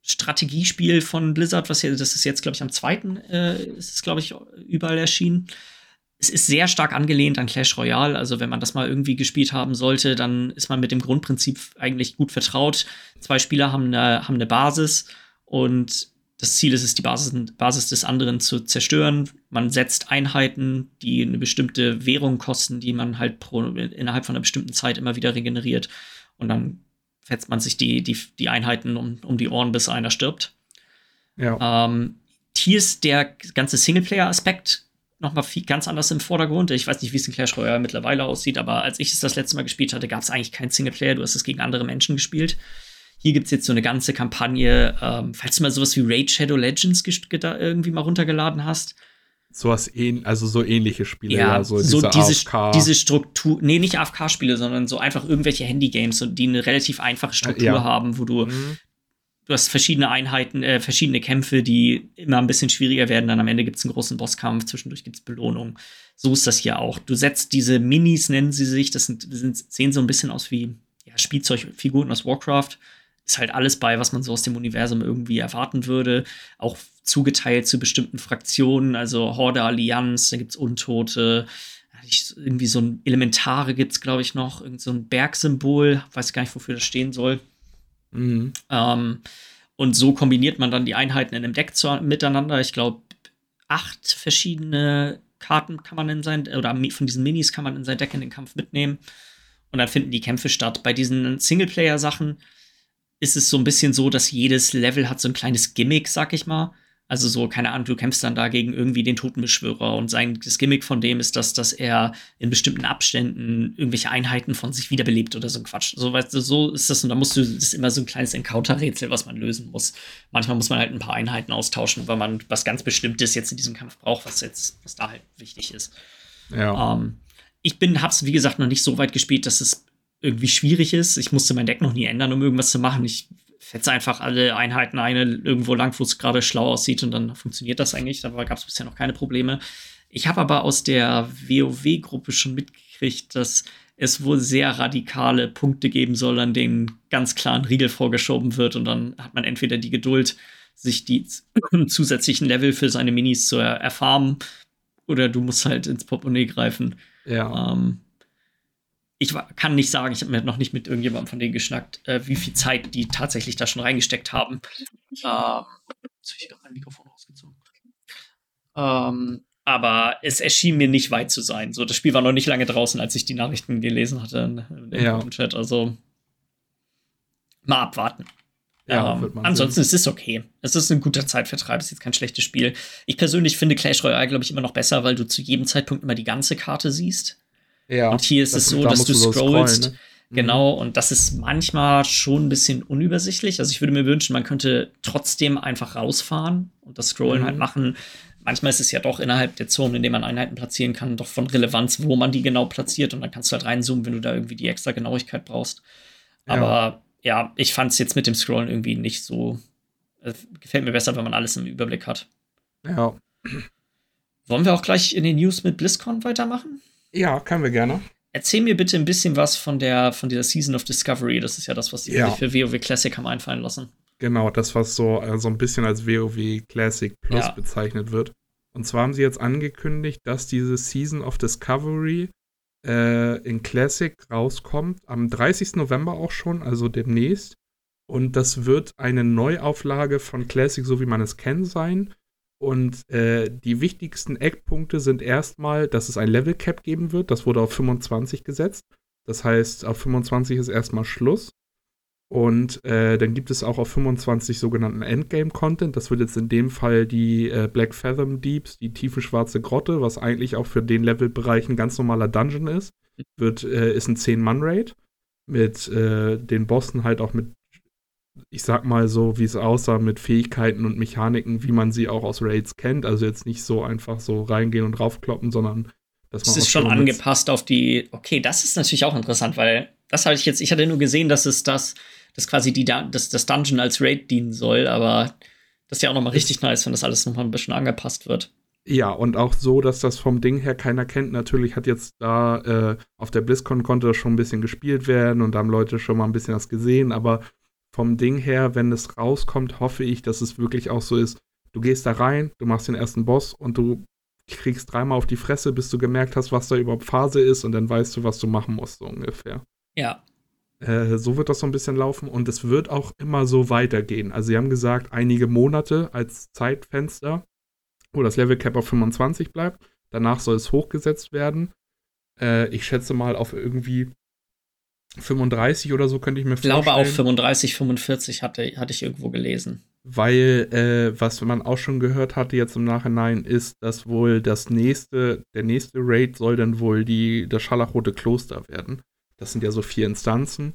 B: Strategiespiel von Blizzard, was hier, das ist jetzt, glaube ich, am zweiten, äh, ist es, glaube ich, überall erschienen. Es ist sehr stark angelehnt an Clash Royale. Also, wenn man das mal irgendwie gespielt haben sollte, dann ist man mit dem Grundprinzip eigentlich gut vertraut. Zwei Spieler haben eine, haben eine Basis und das Ziel ist es, die Basis, Basis des anderen zu zerstören. Man setzt Einheiten, die eine bestimmte Währung kosten, die man halt pro, innerhalb von einer bestimmten Zeit immer wieder regeneriert. Und dann fetzt man sich die, die, die Einheiten um, um die Ohren, bis einer stirbt. Ja. Ähm, hier ist der ganze Singleplayer-Aspekt nochmal ganz anders im Vordergrund. Ich weiß nicht, wie es in Clash Royale mittlerweile aussieht, aber als ich es das letzte Mal gespielt hatte, gab es eigentlich keinen Singleplayer. Du hast es gegen andere Menschen gespielt. Hier gibt es jetzt so eine ganze Kampagne. Ähm, falls du mal sowas wie Raid Shadow Legends irgendwie mal runtergeladen hast,
A: sowas ähn also so ähnliche Spiele,
B: ja, ja so, so diese, diese, diese Struktur, nee, nicht AFK-Spiele, sondern so einfach irgendwelche Handy-Games, die eine relativ einfache Struktur ja. haben, wo du, mhm. du hast verschiedene Einheiten, äh, verschiedene Kämpfe, die immer ein bisschen schwieriger werden, dann am Ende gibt es einen großen Bosskampf, zwischendurch gibt es Belohnung. So ist das hier auch. Du setzt diese Minis, nennen sie sich, das sind, sind sehen so ein bisschen aus wie ja, Spielzeugfiguren aus Warcraft ist halt alles bei, was man so aus dem Universum irgendwie erwarten würde. Auch zugeteilt zu bestimmten Fraktionen, also Horde Allianz, da gibt es Untote, irgendwie so ein Elementare gibt es, glaube ich, noch, irgend so ein Bergsymbol, weiß gar nicht, wofür das stehen soll. Mhm. Ähm, und so kombiniert man dann die Einheiten in einem Deck zu, miteinander. Ich glaube, acht verschiedene Karten kann man in sein, oder von diesen Minis kann man in sein Deck in den Kampf mitnehmen. Und dann finden die Kämpfe statt. Bei diesen Singleplayer-Sachen ist es so ein bisschen so, dass jedes Level hat so ein kleines Gimmick, sag ich mal. Also so, keine Ahnung, du kämpfst dann dagegen irgendwie den Totenbeschwörer und sein das Gimmick von dem ist, dass, dass er in bestimmten Abständen irgendwelche Einheiten von sich wiederbelebt oder so ein Quatsch. So, weißt du, so ist das und da musst du, das ist immer so ein kleines Encounter-Rätsel, was man lösen muss. Manchmal muss man halt ein paar Einheiten austauschen, weil man was ganz Bestimmtes jetzt in diesem Kampf braucht, was jetzt, was da halt wichtig ist. Ja. Ähm, ich bin, hab's, wie gesagt, noch nicht so weit gespielt, dass es irgendwie schwierig ist. Ich musste mein Deck noch nie ändern, um irgendwas zu machen. Ich fetze einfach alle Einheiten eine irgendwo lang, wo es gerade schlau aussieht und dann funktioniert das eigentlich. Da gab es bisher noch keine Probleme. Ich habe aber aus der WoW-Gruppe schon mitgekriegt, dass es wohl sehr radikale Punkte geben soll, an denen ganz klar ein Riegel vorgeschoben wird und dann hat man entweder die Geduld, sich die zusätzlichen Level für seine Minis zu erfarmen oder du musst halt ins Portemonnaie greifen.
A: Ja. Ähm,
B: ich kann nicht sagen, ich habe mir noch nicht mit irgendjemandem von denen geschnackt, äh, wie viel Zeit die tatsächlich da schon reingesteckt haben. Ähm, jetzt habe ich gerade mein Mikrofon rausgezogen. Ähm, aber es erschien mir nicht weit zu sein. So, das Spiel war noch nicht lange draußen, als ich die Nachrichten gelesen hatte
A: ja.
B: im Chat. Also mal abwarten. Ja, ähm, ansonsten sehen. es ist okay. Es ist ein guter Zeitvertreib, es ist jetzt kein schlechtes Spiel. Ich persönlich finde Clash Royale, glaube ich, immer noch besser, weil du zu jedem Zeitpunkt immer die ganze Karte siehst.
A: Ja.
B: Und hier ist es so, da dass du scrollst. Scrollen, ne? Genau, mhm. und das ist manchmal schon ein bisschen unübersichtlich. Also ich würde mir wünschen, man könnte trotzdem einfach rausfahren und das Scrollen mhm. halt machen. Manchmal ist es ja doch innerhalb der Zone, in der man Einheiten platzieren kann, doch von Relevanz, wo man die genau platziert. Und dann kannst du halt reinzoomen, wenn du da irgendwie die extra Genauigkeit brauchst. Aber ja, ja ich fand es jetzt mit dem Scrollen irgendwie nicht so. Äh, gefällt mir besser, wenn man alles im Überblick hat.
A: Ja.
B: Wollen wir auch gleich in den News mit BlizzCon weitermachen?
A: Ja, können wir gerne.
B: Erzähl mir bitte ein bisschen was von der von dieser Season of Discovery. Das ist ja das, was die ja. für WoW Classic haben einfallen lassen.
A: Genau, das, was so, äh, so ein bisschen als WoW Classic Plus ja. bezeichnet wird. Und zwar haben sie jetzt angekündigt, dass diese Season of Discovery äh, in Classic rauskommt. Am 30. November auch schon, also demnächst. Und das wird eine Neuauflage von Classic, so wie man es kennt, sein. Und äh, die wichtigsten Eckpunkte sind erstmal, dass es ein Level Cap geben wird. Das wurde auf 25 gesetzt. Das heißt, auf 25 ist erstmal Schluss. Und äh, dann gibt es auch auf 25 sogenannten Endgame-Content. Das wird jetzt in dem Fall die äh, Black Fathom Deeps, die tiefe schwarze Grotte, was eigentlich auch für den Levelbereich ein ganz normaler Dungeon ist. Wird, äh, ist ein 10-Mann-Raid. Mit äh, den Bossen halt auch mit ich sag mal so, wie es aussah, mit Fähigkeiten und Mechaniken, wie man sie auch aus Raids kennt. Also jetzt nicht so einfach so reingehen und draufkloppen, sondern
B: dass man. Es ist schon angepasst auf die. Okay, das ist natürlich auch interessant, weil das habe ich jetzt. Ich hatte nur gesehen, dass es das, dass quasi die, dass das Dungeon als Raid dienen soll, aber das ist ja auch nochmal richtig nice, wenn das alles nochmal ein bisschen angepasst wird.
A: Ja, und auch so, dass das vom Ding her keiner kennt. Natürlich hat jetzt da äh, auf der BlizzCon konnte das schon ein bisschen gespielt werden und da haben Leute schon mal ein bisschen was gesehen, aber vom Ding her, wenn es rauskommt, hoffe ich, dass es wirklich auch so ist. Du gehst da rein, du machst den ersten Boss und du kriegst dreimal auf die Fresse, bis du gemerkt hast, was da überhaupt Phase ist und dann weißt du, was du machen musst, so ungefähr.
B: Ja.
A: Äh, so wird das so ein bisschen laufen und es wird auch immer so weitergehen. Also sie haben gesagt, einige Monate als Zeitfenster, wo das Level Cap auf 25 bleibt. Danach soll es hochgesetzt werden. Äh, ich schätze mal auf irgendwie 35 oder so könnte ich mir
B: vorstellen. Ich glaube auch 35, 45 hatte, hatte ich irgendwo gelesen.
A: Weil, äh, was man auch schon gehört hatte jetzt im Nachhinein, ist, dass wohl das nächste, der nächste Raid soll dann wohl die, das Scharlachrote Kloster werden. Das sind ja so vier Instanzen.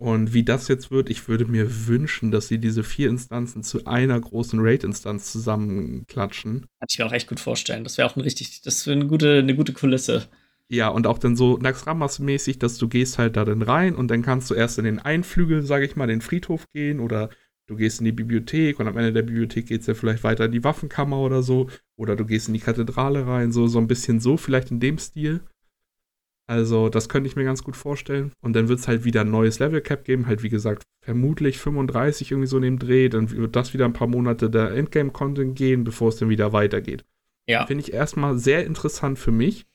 A: Und wie das jetzt wird, ich würde mir wünschen, dass sie diese vier Instanzen zu einer großen Raid-Instanz zusammenklatschen.
B: Kann ich mir auch echt gut vorstellen. Das wäre auch ein richtig, das wäre eine gute, eine gute Kulisse.
A: Ja, und auch dann so Naxramas-mäßig, dass du gehst halt da dann rein und dann kannst du erst in den Einflügel, sage ich mal, den Friedhof gehen oder du gehst in die Bibliothek und am Ende der Bibliothek geht es ja vielleicht weiter in die Waffenkammer oder so. Oder du gehst in die Kathedrale rein, so, so ein bisschen so, vielleicht in dem Stil. Also, das könnte ich mir ganz gut vorstellen. Und dann wird es halt wieder ein neues Level Cap geben, halt wie gesagt, vermutlich 35 irgendwie so in dem Dreh. Dann wird das wieder ein paar Monate der Endgame-Content gehen, bevor es dann wieder weitergeht.
B: Ja.
A: Finde ich erstmal sehr interessant für mich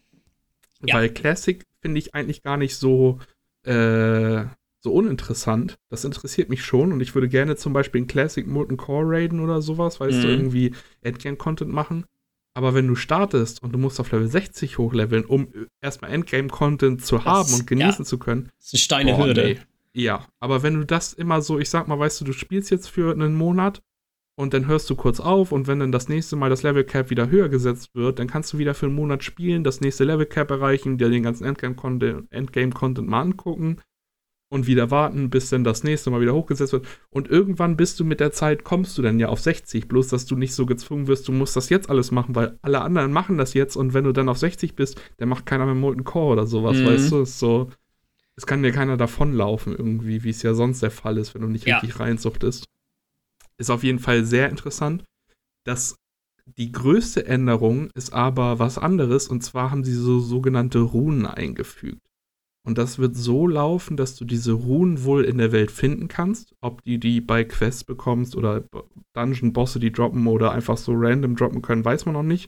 A: ja. Weil Classic finde ich eigentlich gar nicht so, äh, so uninteressant. Das interessiert mich schon und ich würde gerne zum Beispiel in Classic Molten Core raiden oder sowas, weißt mhm. du, irgendwie Endgame-Content machen. Aber wenn du startest und du musst auf Level 60 hochleveln, um erstmal Endgame-Content zu das, haben und genießen ja, zu können.
B: Das ist eine steile boah, Hürde. Nee.
A: Ja, aber wenn du das immer so, ich sag mal, weißt du, du spielst jetzt für einen Monat und dann hörst du kurz auf und wenn dann das nächste Mal das Level Cap wieder höher gesetzt wird, dann kannst du wieder für einen Monat spielen, das nächste Level Cap erreichen, dir den ganzen Endgame-Content Endgame mal angucken und wieder warten, bis dann das nächste Mal wieder hochgesetzt wird. Und irgendwann bist du mit der Zeit, kommst du dann ja auf 60, bloß dass du nicht so gezwungen wirst, du musst das jetzt alles machen, weil alle anderen machen das jetzt und wenn du dann auf 60 bist, dann macht keiner mehr Molten Core oder sowas, mhm. weißt du? Ist so, es kann dir keiner davonlaufen irgendwie, wie es ja sonst der Fall ist, wenn du nicht ja. richtig reinsuchtest. Ist auf jeden Fall sehr interessant. Das, die größte Änderung ist aber was anderes und zwar haben sie so sogenannte Runen eingefügt. Und das wird so laufen, dass du diese Runen wohl in der Welt finden kannst. Ob die die bei Quests bekommst oder Dungeon-Bosse die droppen oder einfach so random droppen können, weiß man noch nicht.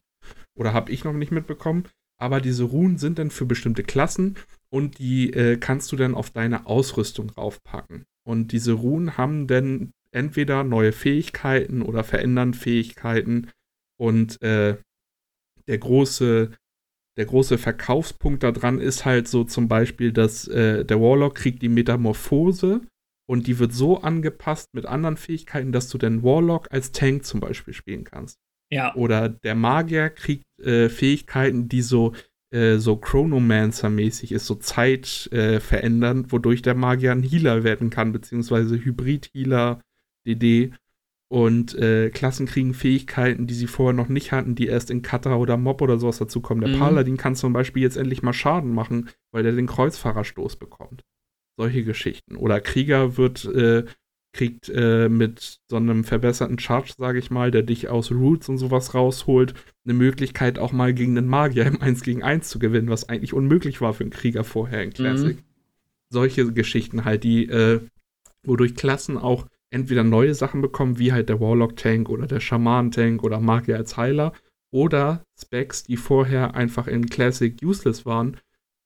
A: Oder habe ich noch nicht mitbekommen. Aber diese Runen sind dann für bestimmte Klassen und die äh, kannst du dann auf deine Ausrüstung raufpacken. Und diese Runen haben dann entweder neue Fähigkeiten oder verändern Fähigkeiten. Und äh, der große der große Verkaufspunkt daran ist halt so zum Beispiel, dass äh, der Warlock kriegt die Metamorphose und die wird so angepasst mit anderen Fähigkeiten, dass du den Warlock als Tank zum Beispiel spielen kannst.
B: Ja.
A: Oder der Magier kriegt äh, Fähigkeiten, die so, äh, so Chronomancer-mäßig ist, so Zeit äh, verändern, wodurch der Magier ein Healer werden kann, beziehungsweise Hybrid-Healer, DD. Und äh, Klassen kriegen Fähigkeiten, die sie vorher noch nicht hatten, die erst in Kata oder Mob oder sowas dazukommen. Der mhm. Paladin kann zum Beispiel jetzt endlich mal Schaden machen, weil er den Kreuzfahrerstoß bekommt. Solche Geschichten. Oder Krieger wird, äh, kriegt äh, mit so einem verbesserten Charge, sage ich mal, der dich aus Roots und sowas rausholt, eine Möglichkeit auch mal gegen einen Magier im 1 gegen 1 zu gewinnen, was eigentlich unmöglich war für einen Krieger vorher in Classic. Mhm. Solche Geschichten halt, die, äh, wodurch Klassen auch entweder neue Sachen bekommen, wie halt der Warlock-Tank oder der Schaman-Tank oder Magier als Heiler, oder Specs, die vorher einfach in Classic useless waren,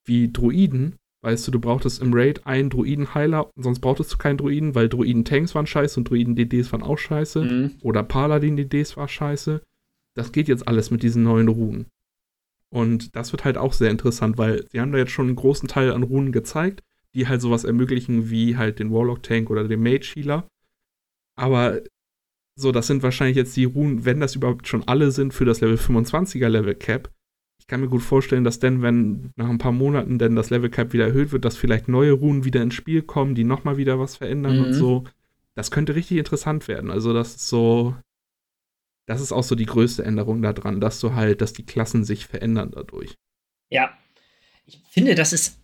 A: wie Druiden. Weißt du, du brauchtest im Raid einen Druiden-Heiler, sonst brauchtest du keinen Druiden, weil Druiden-Tanks waren scheiße und Druiden-DDs waren auch scheiße. Mhm. Oder Paladin-DDs war scheiße. Das geht jetzt alles mit diesen neuen Runen. Und das wird halt auch sehr interessant, weil sie haben da jetzt schon einen großen Teil an Runen gezeigt, die halt sowas ermöglichen wie halt den Warlock-Tank oder den Mage-Healer. Aber so, das sind wahrscheinlich jetzt die Runen, wenn das überhaupt schon alle sind für das Level 25er Level Cap. Ich kann mir gut vorstellen, dass denn, wenn nach ein paar Monaten denn das Level Cap wieder erhöht wird, dass vielleicht neue Runen wieder ins Spiel kommen, die nochmal wieder was verändern mhm. und so. Das könnte richtig interessant werden. Also, das ist so. Das ist auch so die größte Änderung daran, dass du halt, dass die Klassen sich verändern dadurch.
B: Ja. Ich finde, das ist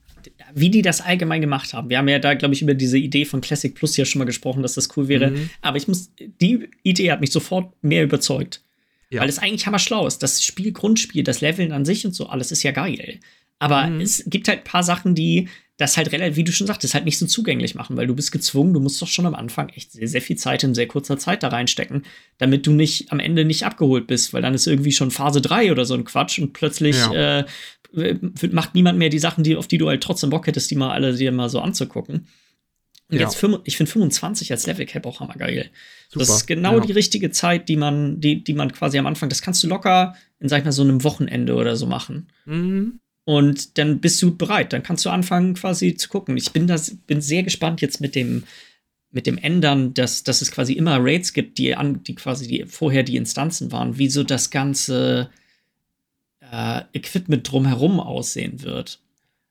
B: wie die das allgemein gemacht haben. Wir haben ja da, glaube ich, über diese Idee von Classic Plus ja schon mal gesprochen, dass das cool wäre. Mhm. Aber ich muss, die Idee hat mich sofort mehr überzeugt. Ja. Weil es eigentlich hammer schlau ist. Das Spiel, Grundspiel, das Leveln an sich und so, alles ist ja geil. Aber mhm. es gibt halt ein paar Sachen, die das halt relativ, wie du schon sagtest, halt nicht so zugänglich machen, weil du bist gezwungen, du musst doch schon am Anfang echt sehr, sehr viel Zeit in sehr kurzer Zeit da reinstecken, damit du nicht am Ende nicht abgeholt bist, weil dann ist irgendwie schon Phase 3 oder so ein Quatsch und plötzlich ja. äh, macht niemand mehr die Sachen, die, auf die du halt trotzdem Bock hättest, die mal alle dir mal so anzugucken. Und ja. jetzt, ich finde 25 als Level Cap auch hammergeil. Super. Das ist genau ja. die richtige Zeit, die man, die, die man quasi am Anfang, das kannst du locker in, sag ich mal, so einem Wochenende oder so machen. Mhm. Und dann bist du bereit, dann kannst du anfangen quasi zu gucken. Ich bin, das, bin sehr gespannt jetzt mit dem, mit dem Ändern, dass, dass es quasi immer Raids gibt, die, an, die quasi die, vorher die Instanzen waren, wie so das ganze äh, Equipment drumherum aussehen wird.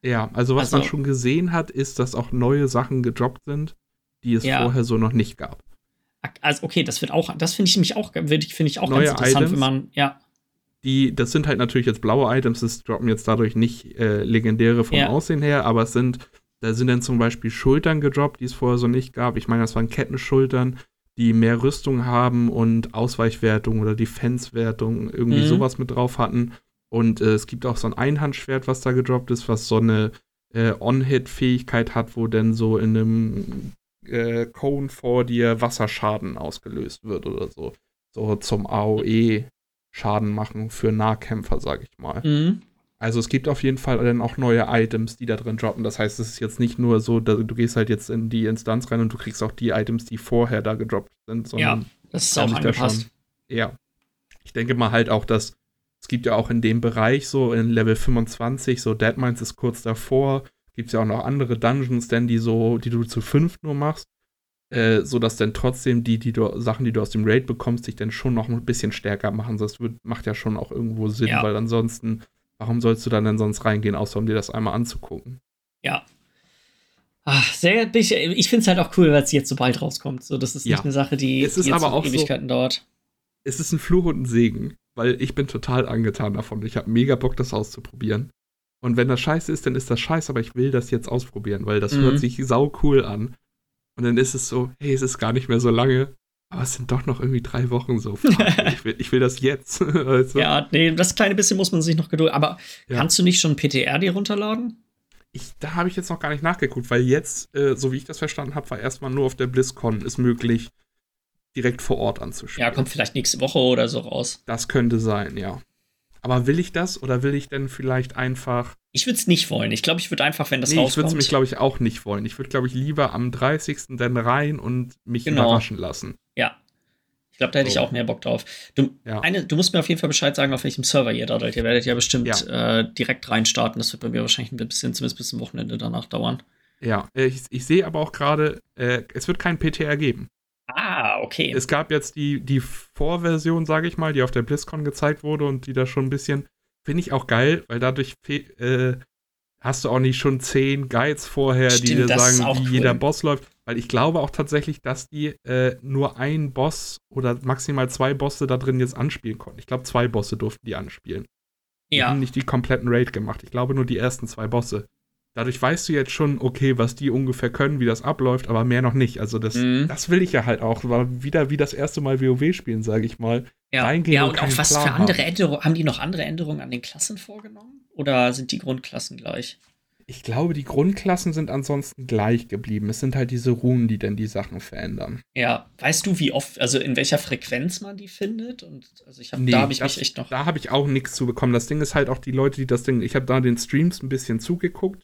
A: Ja, also was also, man schon gesehen hat, ist, dass auch neue Sachen gedroppt sind, die es ja. vorher so noch nicht gab.
B: Also okay, das wird auch, das finde ich nämlich auch, finde ich auch neue ganz interessant, Items, wenn man, ja.
A: Die, das sind halt natürlich jetzt blaue Items, das droppen jetzt dadurch nicht äh, legendäre vom ja. Aussehen her, aber es sind, da sind dann zum Beispiel Schultern gedroppt, die es vorher so nicht gab. Ich meine, das waren Kettenschultern, die mehr Rüstung haben und Ausweichwertung oder Defense-Wertung, irgendwie mhm. sowas mit drauf hatten. Und äh, es gibt auch so ein Einhandschwert, was da gedroppt ist, was so eine äh, On-Hit-Fähigkeit hat, wo dann so in einem äh, Cone vor dir Wasserschaden ausgelöst wird oder so. So zum AOE Schaden machen für Nahkämpfer, sag ich mal. Mhm. Also es gibt auf jeden Fall dann auch neue Items, die da drin droppen. Das heißt, es ist jetzt nicht nur so, du gehst halt jetzt in die Instanz rein und du kriegst auch die Items, die vorher da gedroppt sind.
B: ja, das ist auch angepasst. Da
A: ja. Ich denke mal halt auch, dass es gibt ja auch in dem Bereich so in Level 25, so Deadmines ist kurz davor, gibt es ja auch noch andere Dungeons, denn die so, die du zu fünf nur machst, äh, so dass dann trotzdem die, die du, Sachen, die du aus dem Raid bekommst, sich dann schon noch ein bisschen stärker machen. Das wird, macht ja schon auch irgendwo Sinn, ja. weil ansonsten, warum sollst du dann denn sonst reingehen, außer um dir das einmal anzugucken?
B: Ja. Ach, sehr, ich, ich finde es halt auch cool, weil es jetzt so bald rauskommt. So, das ist nicht
A: Ja.
B: eine Sache, die,
A: Es ist
B: die jetzt
A: aber auch so-
B: Ewigkeiten dauert.
A: Es ist ein Fluch und ein Segen, weil ich bin total angetan davon. Ich habe mega Bock, das auszuprobieren. Und wenn das scheiße ist, dann ist das scheiße, aber ich will das jetzt ausprobieren, weil das
B: Mhm.
A: hört sich sau cool an. Und dann ist es so, hey, es ist gar nicht mehr so lange, aber es sind doch noch irgendwie drei Wochen so. Ich, will, ich will das jetzt. du?
B: Ja, nee, das kleine bisschen muss man sich noch gedulden. Aber
A: Ja.
B: kannst du nicht schon PTR dir runterladen?
A: Ich, da habe ich jetzt noch gar nicht nachgeguckt, weil jetzt, äh, so wie ich das verstanden habe, war erstmal nur auf der BlizzCon ist möglich, direkt vor Ort anzuspielen.
B: Ja, kommt vielleicht nächste Woche oder so raus.
A: Das könnte sein, ja. Aber will ich das oder will ich denn vielleicht einfach.
B: Ich würde es nicht wollen. Ich glaube, ich würde einfach, wenn das
A: nee, ich würde es
B: rauskommt.
A: mich, glaube ich, auch nicht wollen. Ich würde, glaube ich, lieber am 30. dann rein und mich
B: Genau.
A: überraschen lassen.
B: ja. Ich glaube, da hätte ich
A: So.
B: auch mehr Bock drauf. Du,
A: Ja.
B: eine, du musst mir auf jeden Fall Bescheid sagen, auf welchem Server ihr da seid. Ihr werdet ja bestimmt Äh, direkt reinstarten. Das wird bei mir wahrscheinlich ein bisschen, zumindest bis zum Wochenende danach dauern.
A: Ja, äh, ich, ich sehe aber auch gerade, äh, es wird kein PTR geben.
B: Ah, okay.
A: Es gab jetzt die, die Vorversion, sage ich mal, die auf der BlizzCon gezeigt wurde und die da schon ein bisschen, finde ich auch geil, weil dadurch äh, hast du auch nicht schon zehn Guides vorher, die
B: Stimmt,
A: dir
B: das ist
A: sagen, wie
B: cool.
A: jeder Boss läuft. Weil ich glaube auch tatsächlich, dass die äh, nur einen Boss oder maximal zwei Bosse da drin jetzt anspielen konnten. Ich glaube, zwei Bosse durften die anspielen. Die
B: ja.
A: haben nicht die kompletten Raid gemacht. Ich glaube nur die ersten zwei Bosse. Dadurch weißt du jetzt schon, okay, was die ungefähr können, wie das abläuft, aber mehr noch nicht. Also das,
B: Mhm.
A: das will ich ja halt auch. War wieder wie das erste Mal WoW spielen, sage ich mal.
B: Ja, ja
A: und
B: auch was
A: Plan
B: für andere
A: haben.
B: Änderungen. Haben die noch andere Änderungen an den Klassen vorgenommen? Oder sind die Grundklassen gleich?
A: Ich glaube, die Grundklassen sind ansonsten gleich geblieben. Es sind halt diese Runen, die dann die Sachen verändern.
B: Ja, weißt du, wie oft, also in welcher Frequenz man die findet? Und also ich habe,
A: Nee,
B: da habe ich
A: das-
B: mich echt noch.
A: Da habe ich auch nichts zu bekommen. Das Ding ist halt auch die Leute, die das Ding. Ich habe da den Streams ein bisschen zugeguckt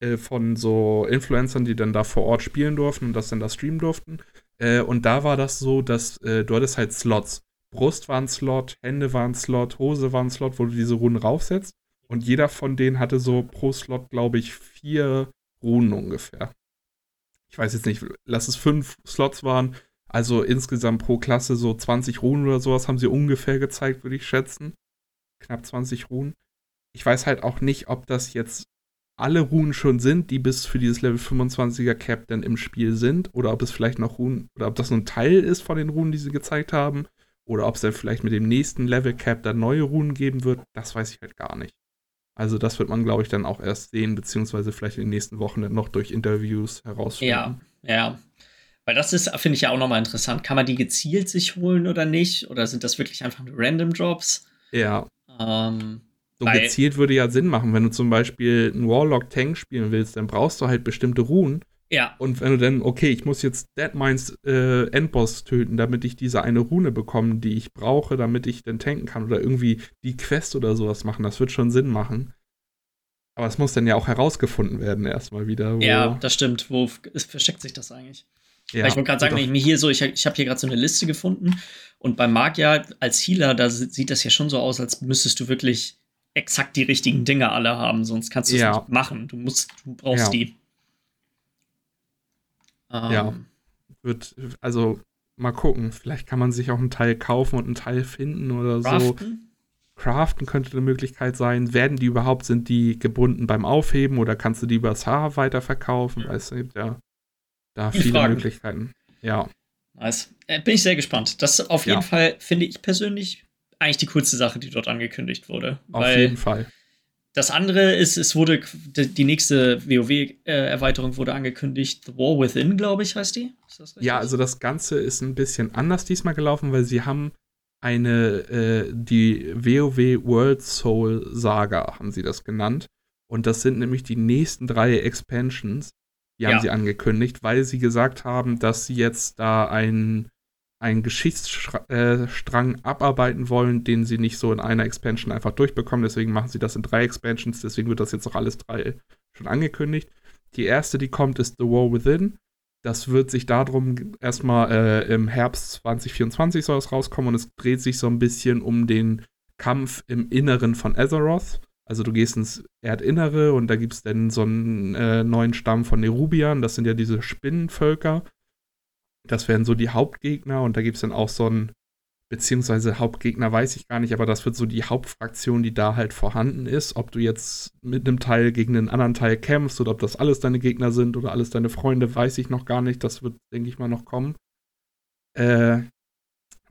A: äh, von so Influencern, die dann da vor Ort spielen durften und das dann da streamen durften. Äh, und da war das so, dass äh, du hattest halt Slots. Brust war ein Slot, Hände waren ein Slot, Hose war ein Slot, wo du diese Runen raufsetzt. Und jeder von denen hatte so pro Slot, glaube ich, vier Runen ungefähr. Ich weiß jetzt nicht, lass es fünf Slots waren. Also insgesamt pro Klasse so 20 Runen oder sowas haben sie ungefähr gezeigt, würde ich schätzen. Knapp 20 Runen. Ich weiß halt auch nicht, ob das jetzt alle Runen schon sind, die bis für dieses Level 25er Cap dann im Spiel sind, oder ob es vielleicht noch Runen, oder ob das nur ein Teil ist von den Runen, die sie gezeigt haben, oder ob es dann vielleicht mit dem nächsten Level Cap dann neue Runen geben wird, das weiß ich halt gar nicht. Also das wird man, glaube ich, dann auch erst sehen, beziehungsweise vielleicht in den nächsten Wochen dann noch durch Interviews herausfinden.
B: Ja, ja. Weil das ist, finde ich ja auch nochmal interessant. Kann man die gezielt sich holen oder nicht? Oder sind das wirklich einfach nur Random Drops?
A: Ja,
B: Ähm,
A: so
B: Weil-
A: gezielt würde ja Sinn machen. Wenn du zum Beispiel einen Warlock Tank spielen willst, dann brauchst du halt bestimmte Runen.
B: ja,
A: Und wenn du dann, okay, ich muss jetzt Deadmines äh, Endboss töten, damit ich diese eine Rune bekomme, die ich brauche, damit ich dann tanken kann oder irgendwie die Quest oder sowas machen, das wird schon Sinn machen. Aber es muss dann ja auch herausgefunden werden, erstmal wieder.
B: Ja, das stimmt. Wo versteckt sich das eigentlich?
A: ja,
B: Weil ich wollte gerade sagen, wenn ich mir hier so, ich, ich habe hier gerade so eine Liste gefunden und beim Magier als Healer, da si- sieht das ja schon so aus, als müsstest du wirklich exakt die richtigen Dinge alle haben, sonst kannst du es
A: Ja.
B: nicht machen. Du musst, du brauchst
A: Ja.
B: die. Ähm,
A: Ja. wird, also mal gucken, vielleicht kann man sich auch einen Teil kaufen und einen Teil finden oder so.
B: Craften?
A: Craften könnte eine Möglichkeit sein. Werden die überhaupt, sind die gebunden beim Aufheben oder kannst du die über Haar weiterverkaufen?
B: Ja.
A: Weißt du, gibt ja da
B: Viele
A: viele
B: Fragen.
A: Möglichkeiten. Ja,
B: Nice. Äh, bin ich sehr gespannt. Das auf jeden
A: Ja.
B: Fall, finde ich persönlich, eigentlich die coolste Sache, die dort angekündigt wurde.
A: auf jeden Fall.
B: das andere ist, es wurde, die nächste WoW-Erweiterung wurde angekündigt. The War Within, glaube ich, heißt die. Ist das richtig?
A: Ja, also das Ganze ist ein bisschen anders diesmal gelaufen, weil sie haben eine, äh, die WoW World Soul Saga, haben sie das genannt. Und das sind nämlich die nächsten drei Expansions, die
B: Ja.
A: haben sie angekündigt, weil sie gesagt haben, dass sie jetzt da einen, einen Geschichtsstrang äh, abarbeiten wollen, den sie nicht so in einer Expansion einfach durchbekommen. Deswegen machen sie das in drei Expansions, deswegen wird das jetzt auch alles drei schon angekündigt. Die erste, die kommt, ist The War Within. Das wird sich darum erstmal äh, im Herbst 2024 soll es rauskommen und es dreht sich so ein bisschen um den Kampf im Inneren von Azeroth. Also du gehst ins Erdinnere und da gibt es dann so einen äh, neuen Stamm von Nerubian. Das sind ja diese Spinnenvölker. Das wären so die Hauptgegner und da gibt es dann auch so einen beziehungsweise Hauptgegner weiß ich gar nicht, aber das wird so die Hauptfraktion, die da halt vorhanden ist. Ob du jetzt mit einem Teil gegen einen anderen Teil kämpfst oder ob das alles deine Gegner sind oder alles deine Freunde, weiß ich noch gar nicht. Das wird, denke ich mal, noch kommen. Äh,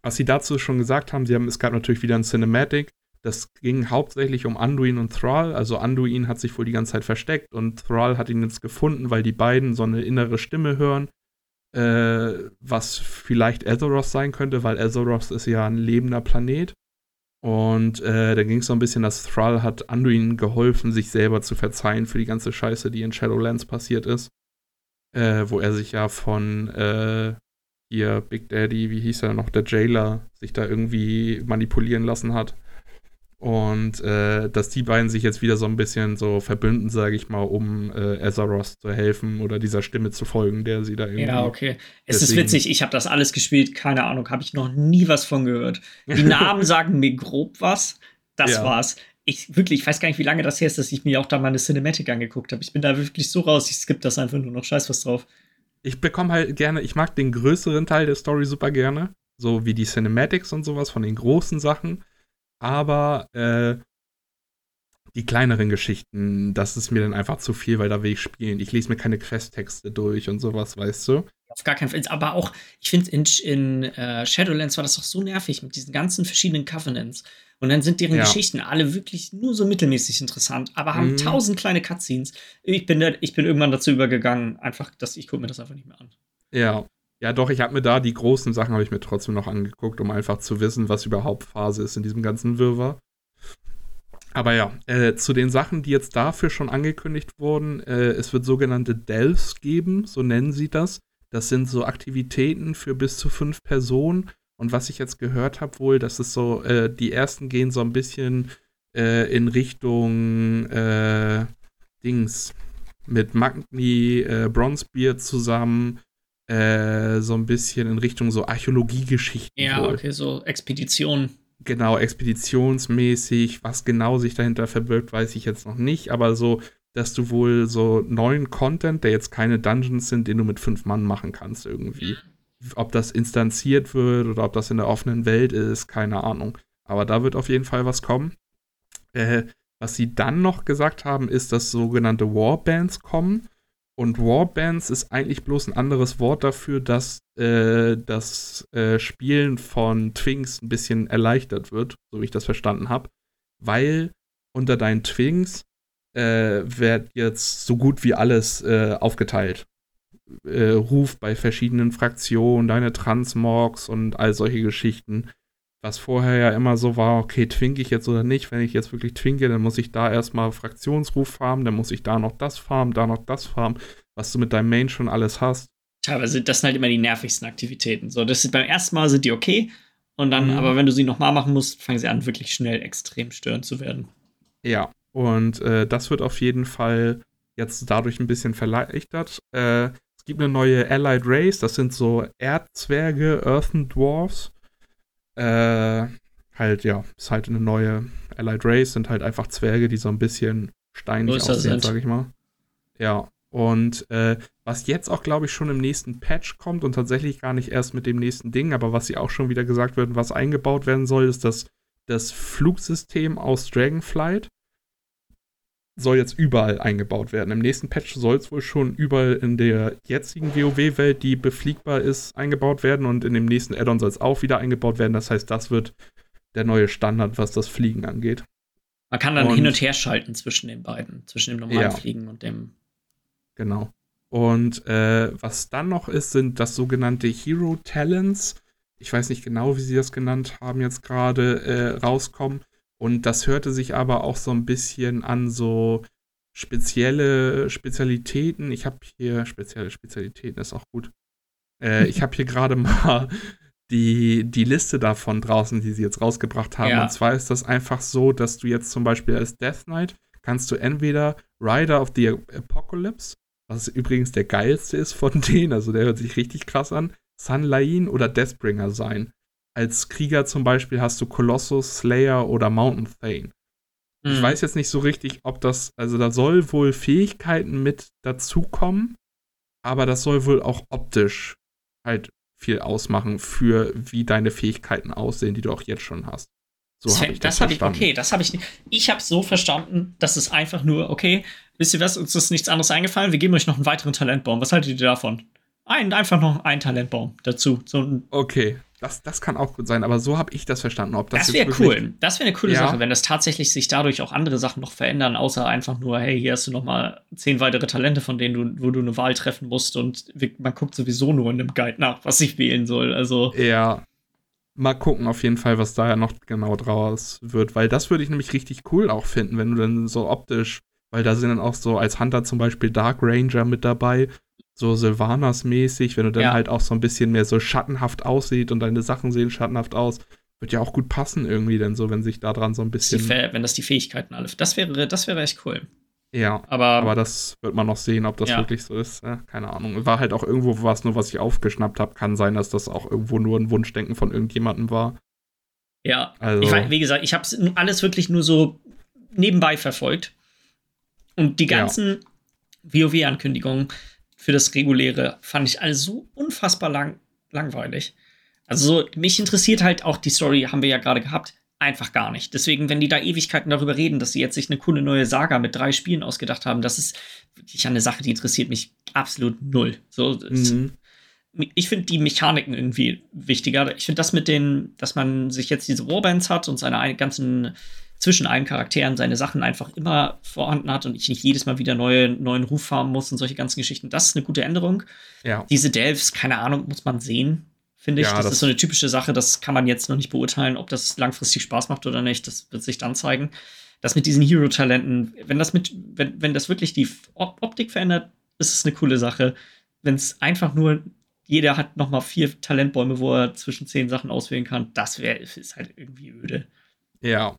A: was sie dazu schon gesagt haben, sie haben, es gab natürlich wieder ein Cinematic. Das ging hauptsächlich um Anduin und Thrall. Also Anduin hat sich wohl die ganze Zeit versteckt und Thrall hat ihn jetzt gefunden, weil die beiden so eine innere Stimme hören äh, was vielleicht Azeroth sein könnte, weil Azeroth ist ja ein lebender Planet. Und äh, da ging es so ein bisschen, dass Thrall hat Anduin geholfen, sich selber zu verzeihen für die ganze Scheiße, die in Shadowlands passiert ist. Äh, wo er sich ja von äh, hier Big Daddy, wie hieß er noch, der Jailer, sich da irgendwie manipulieren lassen hat. Und äh, dass die beiden sich jetzt wieder so ein bisschen so verbünden, sage ich mal, um äh, Azeroth zu helfen oder dieser Stimme zu folgen, der sie da irgendwie.
B: Ja, okay. Es ist witzig, ich habe das alles gespielt, keine Ahnung, habe ich noch nie was von gehört. Die Namen sagen mir grob was, das ja. war's. Ich wirklich, ich weiß gar nicht, wie lange das her ist, dass ich mir auch da mal eine Cinematic angeguckt habe. Ich bin da wirklich so raus, ich skippe das einfach nur noch, scheiß was drauf.
A: Ich bekomme halt gerne, ich mag den größeren Teil der Story super gerne, so wie die Cinematics und sowas von den großen Sachen aber äh, die kleineren Geschichten, das ist mir dann einfach zu viel, weil da will ich spielen. Ich lese mir keine Questtexte durch und sowas, weißt du?
B: Auf gar keinen Fall. Aber auch, ich finde, in, in uh, Shadowlands war das doch so nervig mit diesen ganzen verschiedenen Covenants. Und dann sind deren ja. Geschichten alle wirklich nur so mittelmäßig interessant, aber haben mhm. tausend kleine Cutscenes. Ich bin, ich bin irgendwann dazu übergegangen, einfach, dass ich gucke mir das einfach nicht mehr an.
A: Ja, ja, doch, ich habe mir da die großen Sachen habe ich mir trotzdem noch angeguckt, um einfach zu wissen, was überhaupt Phase ist in diesem ganzen Wirrwarr. Aber ja, äh, zu den Sachen, die jetzt dafür schon angekündigt wurden, äh, es wird sogenannte Delves geben, so nennen sie das. Das sind so Aktivitäten für bis zu fünf Personen. Und was ich jetzt gehört habe, wohl, dass es so, äh, die ersten gehen so ein bisschen äh, in Richtung äh, Dings mit Magni, äh, Bronzebeard zusammen äh, so ein bisschen in Richtung so Archäologiegeschichten.
B: Ja, wohl. okay, so Expeditionen.
A: Genau, expeditionsmäßig. Was genau sich dahinter verbirgt, weiß ich jetzt noch nicht. Aber so, dass du wohl so neuen Content, der jetzt keine Dungeons sind, den du mit fünf Mann machen kannst irgendwie. Ob das instanziert wird oder ob das in der offenen Welt ist, keine Ahnung. Aber da wird auf jeden Fall was kommen. Äh, was sie dann noch gesagt haben, ist, dass sogenannte Warbands kommen. Und Warbands ist eigentlich bloß ein anderes Wort dafür, dass äh, das äh, Spielen von Twinks ein bisschen erleichtert wird, so wie ich das verstanden habe. Weil unter deinen Twinks äh, wird jetzt so gut wie alles äh, aufgeteilt. Äh, Ruf bei verschiedenen Fraktionen, deine Transmogs und all solche Geschichten. Was vorher ja immer so war, okay, twink ich jetzt oder nicht? Wenn ich jetzt wirklich twinke, dann muss ich da erstmal Fraktionsruf farmen, dann muss ich da noch das farmen, da noch das farmen, was du mit deinem Main schon alles hast.
B: Teilweise, das sind halt immer die nervigsten Aktivitäten. So, das ist, beim ersten Mal sind die okay. Und dann, mhm. aber wenn du sie nochmal machen musst, fangen sie an, wirklich schnell extrem störend zu werden.
A: Ja, und äh, das wird auf jeden Fall jetzt dadurch ein bisschen verleichtert. Äh, es gibt eine neue Allied Race, das sind so Erdzwerge, Earthen Dwarfs äh, halt, ja, ist halt eine neue Allied Race, sind halt einfach Zwerge, die so ein bisschen steinig aussehen, sag ich mal. Ja, und äh, was jetzt auch, glaube ich, schon im nächsten Patch kommt und tatsächlich gar nicht erst mit dem nächsten Ding, aber was sie auch schon wieder gesagt wird, was eingebaut werden soll, ist das, das Flugsystem aus Dragonflight soll jetzt überall eingebaut werden. Im nächsten Patch soll es wohl schon überall in der jetzigen WoW-Welt, die befliegbar ist, eingebaut werden und in dem nächsten Addon soll es auch wieder eingebaut werden. Das heißt, das wird der neue Standard, was das Fliegen angeht.
B: Man kann dann und, hin und her schalten zwischen den beiden, zwischen dem normalen ja, Fliegen und dem.
A: Genau. Und äh, was dann noch ist, sind das sogenannte Hero Talents. Ich weiß nicht genau, wie sie das genannt haben, jetzt gerade äh, rauskommen. Und das hörte sich aber auch so ein bisschen an so spezielle Spezialitäten. Ich habe hier spezielle Spezialitäten, ist auch gut. Äh, ich habe hier gerade mal die, die Liste davon draußen, die sie jetzt rausgebracht haben. Ja. Und zwar ist das einfach so, dass du jetzt zum Beispiel als Death Knight kannst du entweder Rider of the Apocalypse, was übrigens der geilste ist von denen, also der hört sich richtig krass an, Sunlain oder Deathbringer sein als Krieger zum Beispiel hast du Colossus, Slayer oder Mountain Thane. Mhm. Ich weiß jetzt nicht so richtig, ob das, also da soll wohl Fähigkeiten mit dazukommen, aber das soll wohl auch optisch halt viel ausmachen für wie deine Fähigkeiten aussehen, die du auch jetzt schon hast.
B: So das, das, das habe ich, okay, das habe ich nicht. Ich habe so verstanden, dass es einfach nur, okay, wisst ihr was, uns ist nichts anderes eingefallen, wir geben euch noch einen weiteren Talentbaum. Was haltet ihr davon? Ein, einfach noch ein Talentbaum dazu. So
A: okay, das, das kann auch gut sein, aber so habe ich das verstanden. Ob das
B: das wäre cool. Das wäre eine coole ja. Sache, wenn das tatsächlich sich dadurch auch andere Sachen noch verändern, außer einfach nur, hey, hier hast du noch mal zehn weitere Talente, von denen du, wo du eine Wahl treffen musst und man guckt sowieso nur in dem Guide nach, was ich wählen soll. Also
A: ja, mal gucken auf jeden Fall, was da ja noch genau draus wird, weil das würde ich nämlich richtig cool auch finden, wenn du dann so optisch, weil da sind dann auch so als Hunter zum Beispiel Dark Ranger mit dabei so Sylvanas-mäßig, wenn du dann ja. halt auch so ein bisschen mehr so schattenhaft aussieht und deine Sachen sehen schattenhaft aus, wird ja auch gut passen irgendwie, denn so, wenn sich da dran so ein bisschen.
B: wenn das die Fähigkeiten alle. Das wäre, das wäre echt cool.
A: Ja, aber, aber das wird man noch sehen, ob das ja. wirklich so ist. Ja, keine Ahnung. War halt auch irgendwo was, nur was ich aufgeschnappt habe. Kann sein, dass das auch irgendwo nur ein Wunschdenken von irgendjemandem war.
B: Ja, also. ich wie gesagt, ich habe alles wirklich nur so nebenbei verfolgt. Und die ganzen ja. WoW-Ankündigungen für das Reguläre fand ich alles so unfassbar lang, langweilig. Also mich interessiert halt auch die Story, haben wir ja gerade gehabt, einfach gar nicht. Deswegen, wenn die da Ewigkeiten darüber reden, dass sie jetzt sich eine coole neue Saga mit drei Spielen ausgedacht haben, das ist wirklich eine Sache, die interessiert mich absolut null. So, mhm. Ich finde die Mechaniken irgendwie wichtiger. Ich finde das mit den, dass man sich jetzt diese Warbands hat und seine ganzen zwischen allen Charakteren seine Sachen einfach immer vorhanden hat und ich nicht jedes Mal wieder neue, neuen Ruf farmen muss und solche ganzen Geschichten. Das ist eine gute Änderung.
A: Ja.
B: Diese Delves, keine Ahnung, muss man sehen, finde ich. Ja, das, das, ist so eine typische Sache, das kann man jetzt noch nicht beurteilen, ob das langfristig Spaß macht oder nicht. Das wird sich dann zeigen. Das mit diesen Hero-Talenten, wenn das mit, wenn, wenn das wirklich die Optik verändert, ist es eine coole Sache. Wenn es einfach nur jeder hat noch mal vier Talentbäume, wo er zwischen zehn Sachen auswählen kann, das wäre ist halt irgendwie öde.
A: Ja,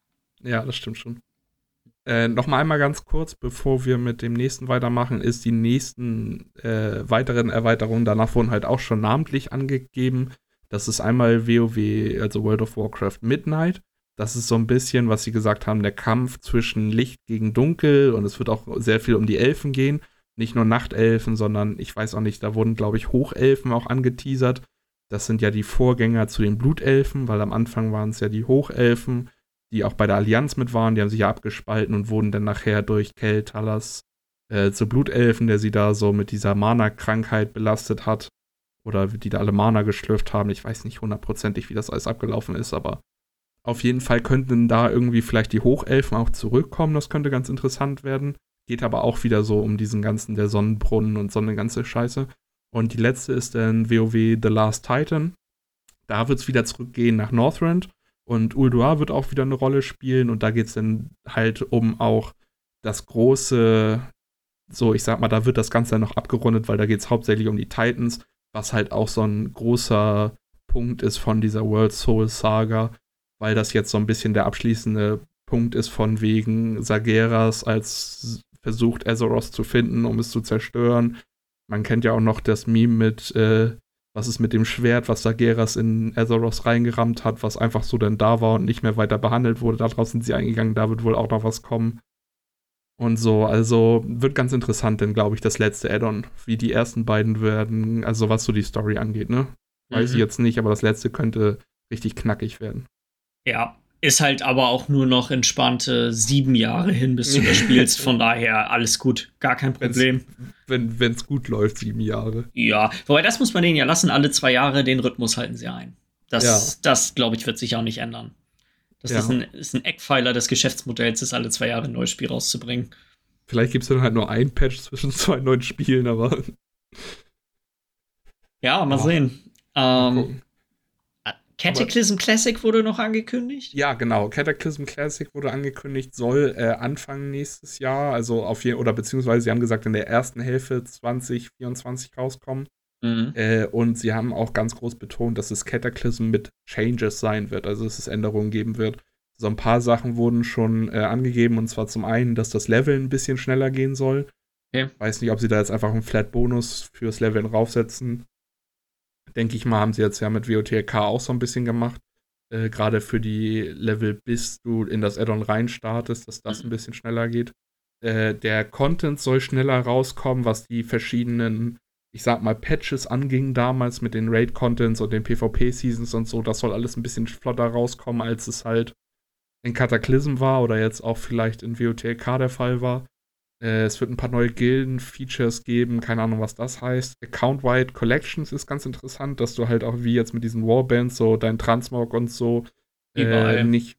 A: ja, das stimmt schon. Äh, noch mal einmal ganz kurz, bevor wir mit dem nächsten weitermachen, ist die nächsten äh, weiteren Erweiterungen danach wurden halt auch schon namentlich angegeben. Das ist einmal WoW, also World of Warcraft Midnight. Das ist so ein bisschen, was sie gesagt haben, der Kampf zwischen Licht gegen Dunkel und es wird auch sehr viel um die Elfen gehen. Nicht nur Nachtelfen, sondern ich weiß auch nicht, da wurden, glaube ich, Hochelfen auch angeteasert. Das sind ja die Vorgänger zu den Blutelfen, weil am Anfang waren es ja die Hochelfen die auch bei der Allianz mit waren, die haben sich ja abgespalten und wurden dann nachher durch Kel Talas äh, zu Blutelfen, der sie da so mit dieser Mana-Krankheit belastet hat. Oder die da alle Mana geschlürft haben. Ich weiß nicht hundertprozentig, wie das alles abgelaufen ist, aber auf jeden Fall könnten da irgendwie vielleicht die Hochelfen auch zurückkommen. Das könnte ganz interessant werden. Geht aber auch wieder so um diesen ganzen, der Sonnenbrunnen und so eine ganze Scheiße. Und die letzte ist dann WoW The Last Titan. Da wird es wieder zurückgehen nach Northrend. Und Ulduar wird auch wieder eine Rolle spielen und da geht es dann halt um auch das große, so ich sag mal, da wird das Ganze dann noch abgerundet, weil da geht es hauptsächlich um die Titans, was halt auch so ein großer Punkt ist von dieser World Soul Saga, weil das jetzt so ein bisschen der abschließende Punkt ist von wegen Sageras als versucht Azeroth zu finden, um es zu zerstören. Man kennt ja auch noch das Meme mit äh, was ist mit dem Schwert, was Sageras in Azeroth reingerammt hat, was einfach so dann da war und nicht mehr weiter behandelt wurde. Daraus sind sie eingegangen, da wird wohl auch noch was kommen. Und so, also wird ganz interessant, denn glaube ich, das letzte Add-on, wie die ersten beiden werden, also was so die Story angeht, ne? Weiß mhm. ich jetzt nicht, aber das letzte könnte richtig knackig werden.
B: Ja, ist halt aber auch nur noch entspannte sieben Jahre hin, bis du das spielst. Von daher alles gut, gar kein Problem.
A: Wenn's, wenn es gut läuft, sieben Jahre.
B: Ja, wobei das muss man denen ja lassen. Alle zwei Jahre den Rhythmus halten sie ein. Das, ja. das glaube ich, wird sich auch nicht ändern. Das ja. ist, ein, ist ein Eckpfeiler des Geschäftsmodells, ist alle zwei Jahre ein neues Spiel rauszubringen.
A: Vielleicht gibt es dann halt nur ein Patch zwischen zwei neuen Spielen, aber.
B: Ja, mal oh. sehen. Ähm, Cataclysm Aber, Classic wurde noch angekündigt?
A: Ja, genau. Cataclysm Classic wurde angekündigt, soll äh, Anfang nächstes Jahr, also auf jeden oder beziehungsweise sie haben gesagt, in der ersten Hälfte 2024 rauskommen. Mhm. Äh, und sie haben auch ganz groß betont, dass es Cataclysm mit Changes sein wird, also dass es Änderungen geben wird. So ein paar Sachen wurden schon äh, angegeben, und zwar zum einen, dass das Level ein bisschen schneller gehen soll. Okay. Weiß nicht, ob sie da jetzt einfach einen Flat-Bonus fürs Leveln raufsetzen denke ich mal, haben sie jetzt ja mit WOTLK auch so ein bisschen gemacht. Äh, Gerade für die Level, bis du in das Addon reinstartest, dass das ein bisschen schneller geht. Äh, der Content soll schneller rauskommen, was die verschiedenen, ich sag mal, Patches anging damals mit den Raid-Contents und den PvP-Seasons und so, das soll alles ein bisschen flotter rauskommen, als es halt in Cataclysm war oder jetzt auch vielleicht in WOTLK der Fall war. Äh, es wird ein paar neue Gilden-Features geben, keine Ahnung, was das heißt. Account-Wide Collections ist ganz interessant, dass du halt auch wie jetzt mit diesen Warbands so dein Transmog und so äh, nicht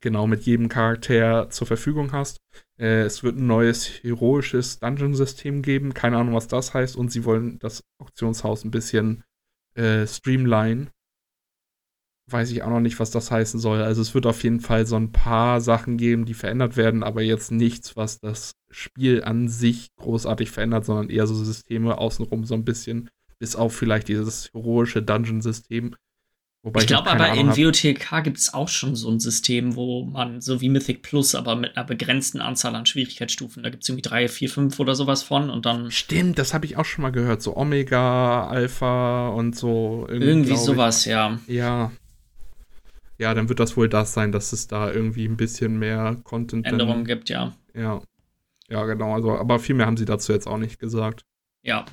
A: genau mit jedem Charakter zur Verfügung hast. Äh, es wird ein neues heroisches Dungeon-System geben, keine Ahnung, was das heißt, und sie wollen das Auktionshaus ein bisschen äh, streamline. Weiß ich auch noch nicht, was das heißen soll. Also es wird auf jeden Fall so ein paar Sachen geben, die verändert werden, aber jetzt nichts, was das Spiel an sich großartig verändert, sondern eher so Systeme außenrum so ein bisschen, bis auf vielleicht dieses heroische Dungeon-System.
B: Wobei ich glaube aber in WOTK gibt es auch schon so ein System, wo man so wie Mythic Plus, aber mit einer begrenzten Anzahl an Schwierigkeitsstufen, da gibt es irgendwie drei, vier, fünf oder sowas von und dann.
A: Stimmt, das habe ich auch schon mal gehört. So Omega, Alpha und so.
B: Irgendwie, irgendwie sowas, ja.
A: Ja. Ja, dann wird das wohl das sein, dass es da irgendwie ein bisschen mehr Content.
B: Änderungen gibt, ja.
A: Ja. Ja, genau. Also, aber viel mehr haben sie dazu jetzt auch nicht gesagt.
B: Ja,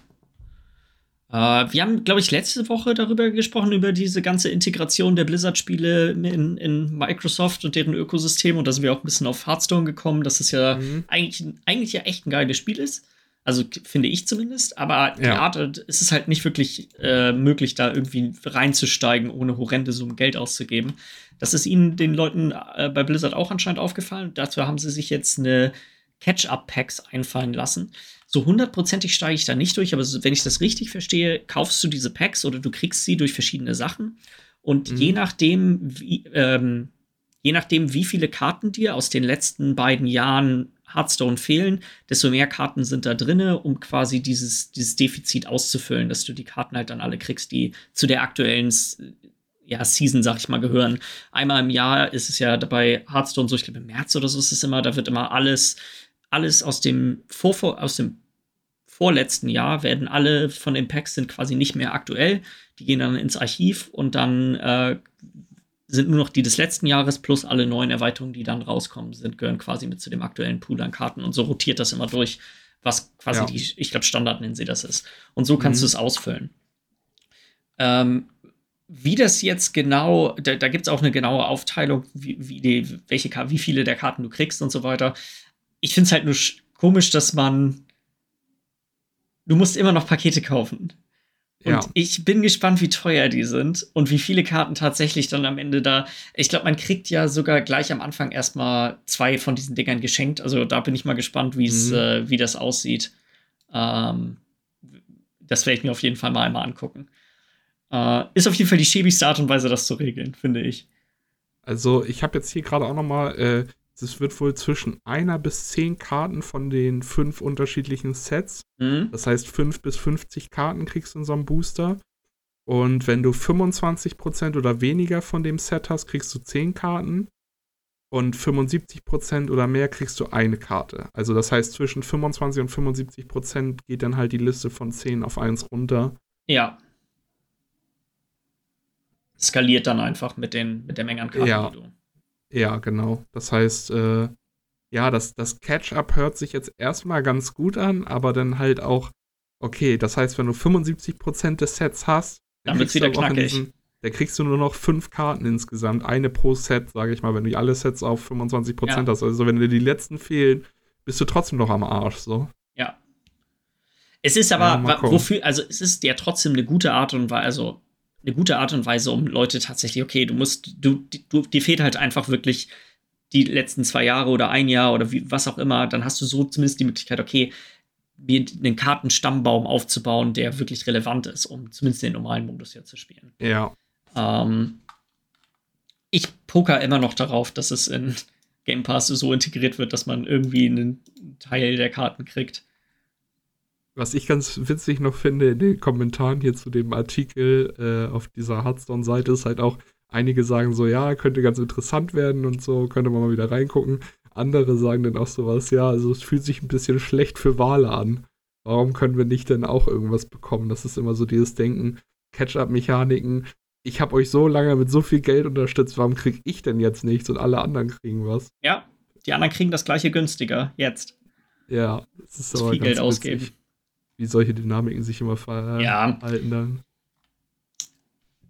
B: Uh, wir haben, glaube ich, letzte Woche darüber gesprochen, über diese ganze Integration der Blizzard-Spiele in, in, Microsoft und deren Ökosystem. Und da sind wir auch ein bisschen auf Hearthstone gekommen, dass es ja mhm. eigentlich, eigentlich ja echt ein geiles Spiel ist. Also finde ich zumindest. Aber die ja. Art, es ist halt nicht wirklich äh, möglich, da irgendwie reinzusteigen, ohne horrende Summen Geld auszugeben. Das ist ihnen, den Leuten äh, bei Blizzard auch anscheinend aufgefallen. Dazu haben sie sich jetzt eine Catch-up-Packs einfallen lassen. So hundertprozentig steige ich da nicht durch, aber wenn ich das richtig verstehe, kaufst du diese Packs oder du kriegst sie durch verschiedene Sachen. Und mhm. je nachdem, wie, ähm, je nachdem, wie viele Karten dir aus den letzten beiden Jahren Hearthstone fehlen, desto mehr Karten sind da drin, um quasi dieses, dieses Defizit auszufüllen, dass du die Karten halt dann alle kriegst, die zu der aktuellen ja, Season, sag ich mal, gehören. Einmal im Jahr ist es ja dabei Hearthstone so, ich glaube im März oder so ist es immer, da wird immer alles alles aus dem, Vor aus dem vorletzten Jahr werden alle von den Packs sind quasi nicht mehr aktuell. Die gehen dann ins Archiv und dann äh, sind nur noch die des letzten Jahres plus alle neuen Erweiterungen, die dann rauskommen, sind, gehören quasi mit zu dem aktuellen Pool an Karten und so rotiert das immer durch, was quasi ja. die, ich glaube, Standard nennen sie das ist. Und so kannst mhm. du es ausfüllen. Ähm, wie das jetzt genau, da, da gibt es auch eine genaue Aufteilung, wie, wie, die, welche, wie viele der Karten du kriegst und so weiter ich finde es halt nur komisch, dass man. Du musst immer noch Pakete kaufen. Und ja. ich bin gespannt, wie teuer die sind und wie viele Karten tatsächlich dann am Ende da. Ich glaube, man kriegt ja sogar gleich am Anfang erstmal zwei von diesen Dingern geschenkt. Also da bin ich mal gespannt, mhm. äh, wie das aussieht. Ähm, das werde ich mir auf jeden Fall mal einmal angucken. Äh, ist auf jeden Fall die schäbigste Art und Weise, das zu regeln, finde ich.
A: Also, ich habe jetzt hier gerade auch noch mal äh, es wird wohl zwischen einer bis zehn Karten von den fünf unterschiedlichen Sets. Mhm. Das heißt, fünf bis 50 Karten kriegst du in so einem Booster. Und wenn du 25% oder weniger von dem Set hast, kriegst du 10 Karten. Und 75% oder mehr kriegst du eine Karte. Also das heißt, zwischen 25 und 75% geht dann halt die Liste von 10 auf 1 runter.
B: Ja. Skaliert dann einfach mit, den, mit der Menge an Karten,
A: ja. die du ja, genau. Das heißt, äh, ja, das, das Catch-up hört sich jetzt erstmal ganz gut an, aber dann halt auch, okay, das heißt, wenn du 75% des Sets hast,
B: dann wird es wieder knackig. Diesen,
A: da kriegst du nur noch fünf Karten insgesamt, eine pro Set, sage ich mal, wenn du alle Sets auf 25% ja. hast. Also wenn dir die letzten fehlen, bist du trotzdem noch am Arsch, so.
B: Ja. Es ist aber, ja, wofür, also es ist ja trotzdem eine gute Art und Weise, also eine gute Art und Weise, um Leute tatsächlich, okay, du musst, du, du, dir fehlt halt einfach wirklich die letzten zwei Jahre oder ein Jahr oder wie, was auch immer, dann hast du so zumindest die Möglichkeit, okay, mir einen Kartenstammbaum aufzubauen, der wirklich relevant ist, um zumindest den normalen Modus hier zu spielen.
A: Ja.
B: Ähm, ich poker immer noch darauf, dass es in Game Pass so integriert wird, dass man irgendwie einen Teil der Karten kriegt.
A: Was ich ganz witzig noch finde in den Kommentaren hier zu dem Artikel äh, auf dieser Hearthstone-Seite ist halt auch, einige sagen so, ja, könnte ganz interessant werden und so, könnte man mal wieder reingucken. Andere sagen dann auch sowas, ja, also es fühlt sich ein bisschen schlecht für Wale an. Warum können wir nicht denn auch irgendwas bekommen? Das ist immer so dieses Denken, Catch-up-Mechaniken. Ich habe euch so lange mit so viel Geld unterstützt, warum krieg ich denn jetzt nichts und alle anderen kriegen was?
B: Ja, die anderen kriegen das gleiche günstiger, jetzt.
A: Ja,
B: das ist aber viel Geld ausgeben
A: wie solche Dynamiken sich immer verhalten
B: Ja.
A: dann.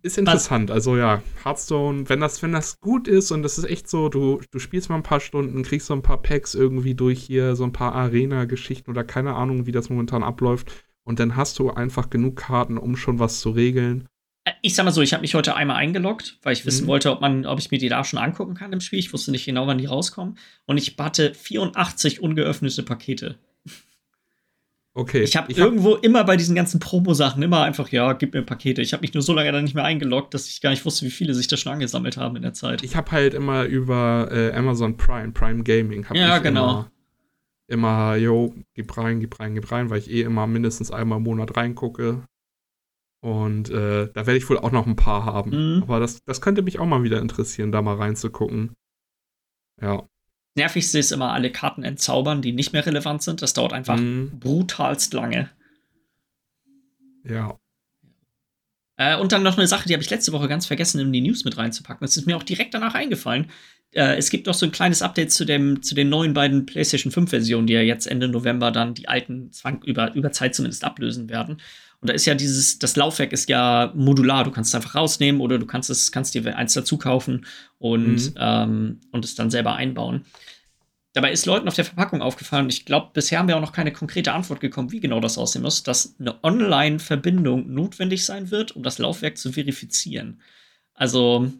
A: Ist interessant, also ja, Hearthstone, wenn das, wenn das gut ist und das ist echt so, du, du spielst mal ein paar Stunden, kriegst so ein paar Packs irgendwie durch hier, so ein paar Arena-Geschichten oder keine Ahnung, wie das momentan abläuft. Und dann hast du einfach genug Karten, um schon was zu regeln.
B: Äh, Ich sag mal so, ich habe mich heute einmal eingeloggt, weil ich wissen
A: Mhm.
B: wollte, ob, man, ob ich mir die da schon angucken kann im Spiel. Ich wusste nicht genau, wann die rauskommen. Und ich hatte 84 ungeöffnete Pakete.
A: Okay.
B: Ich habe
A: hab-
B: irgendwo immer bei diesen ganzen Promo-Sachen immer einfach, ja, gib mir Pakete. Ich habe mich nur so lange dann nicht mehr eingeloggt, dass ich gar nicht wusste, wie viele sich da schon angesammelt haben in der Zeit.
A: Ich habe halt immer über äh, Amazon Prime, Prime Gaming, hab
B: Ja,
A: ich
B: genau.
A: Immer, immer, yo, gib rein, gib rein, gib rein, weil ich eh immer mindestens einmal im Monat reingucke. Und äh, da werde ich wohl auch noch ein paar haben.
B: Mhm.
A: Aber das, das könnte mich auch mal wieder interessieren, da mal reinzugucken. Ja.
B: Nervigste ist immer alle Karten entzaubern, die nicht mehr relevant sind. Das dauert einfach
A: Mhm.
B: brutalst lange.
A: Ja.
B: Äh, und dann noch eine Sache, die habe ich letzte Woche ganz vergessen, in die News mit reinzupacken. Das ist mir auch direkt danach eingefallen. Äh, es gibt noch so ein kleines Update zu, dem, zu den neuen beiden PlayStation 5-Versionen, die ja jetzt Ende November dann die alten Zwang über, über Zeit zumindest ablösen werden. Und da ist ja dieses, das Laufwerk ist ja modular. Du kannst es einfach rausnehmen oder du kannst es, kannst dir eins dazu kaufen und,
A: Mhm.
B: ähm, und es dann selber einbauen. Dabei ist Leuten auf der Verpackung aufgefallen, und ich glaube, bisher haben wir auch noch keine konkrete Antwort gekommen, wie genau das aussehen muss, dass eine Online-Verbindung notwendig sein wird, um das Laufwerk zu verifizieren. Also,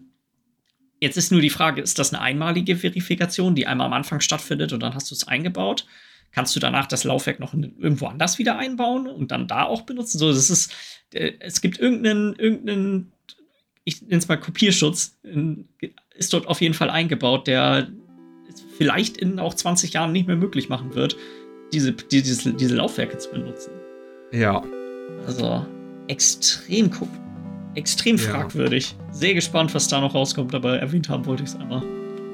B: jetzt ist nur die Frage, ist das eine einmalige Verifikation, die einmal am Anfang stattfindet und dann hast du es eingebaut? Kannst du danach das Laufwerk noch irgendwo anders wieder einbauen und dann da auch benutzen? So, das ist, äh, es gibt irgendeinen, irgendeinen, ich nenne es mal Kopierschutz, ist dort auf jeden Fall eingebaut, der vielleicht in auch 20 Jahren nicht mehr möglich machen wird, diese, die, diese, diese Laufwerke zu benutzen.
A: Ja.
B: Also extrem extrem
A: Ja.
B: fragwürdig. Sehr gespannt, was da noch rauskommt, aber erwähnt haben wollte ich es einmal.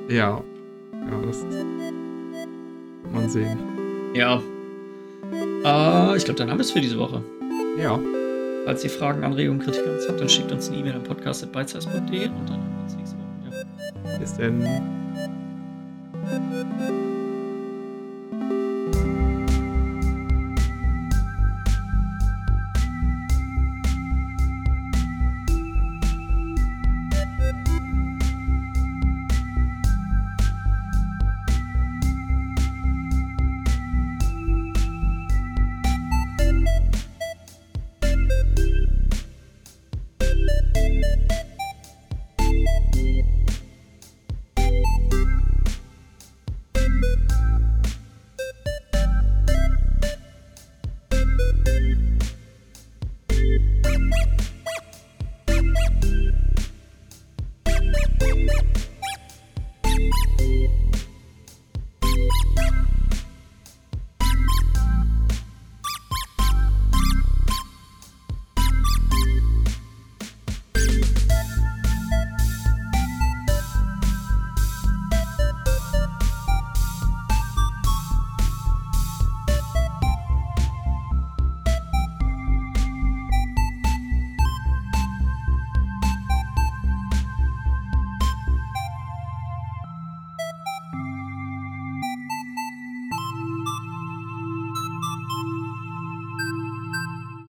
A: Ja. Ja, das man sehen.
B: Ja. Äh, ich glaube, dann haben wir es für diese Woche.
A: Ja.
B: Falls ihr Fragen, Anregungen, Kritik an uns habt, dann schickt uns eine E-Mail an podcast.beizeiss.de und dann hören wir uns nächste Woche wieder.
A: Bis denn.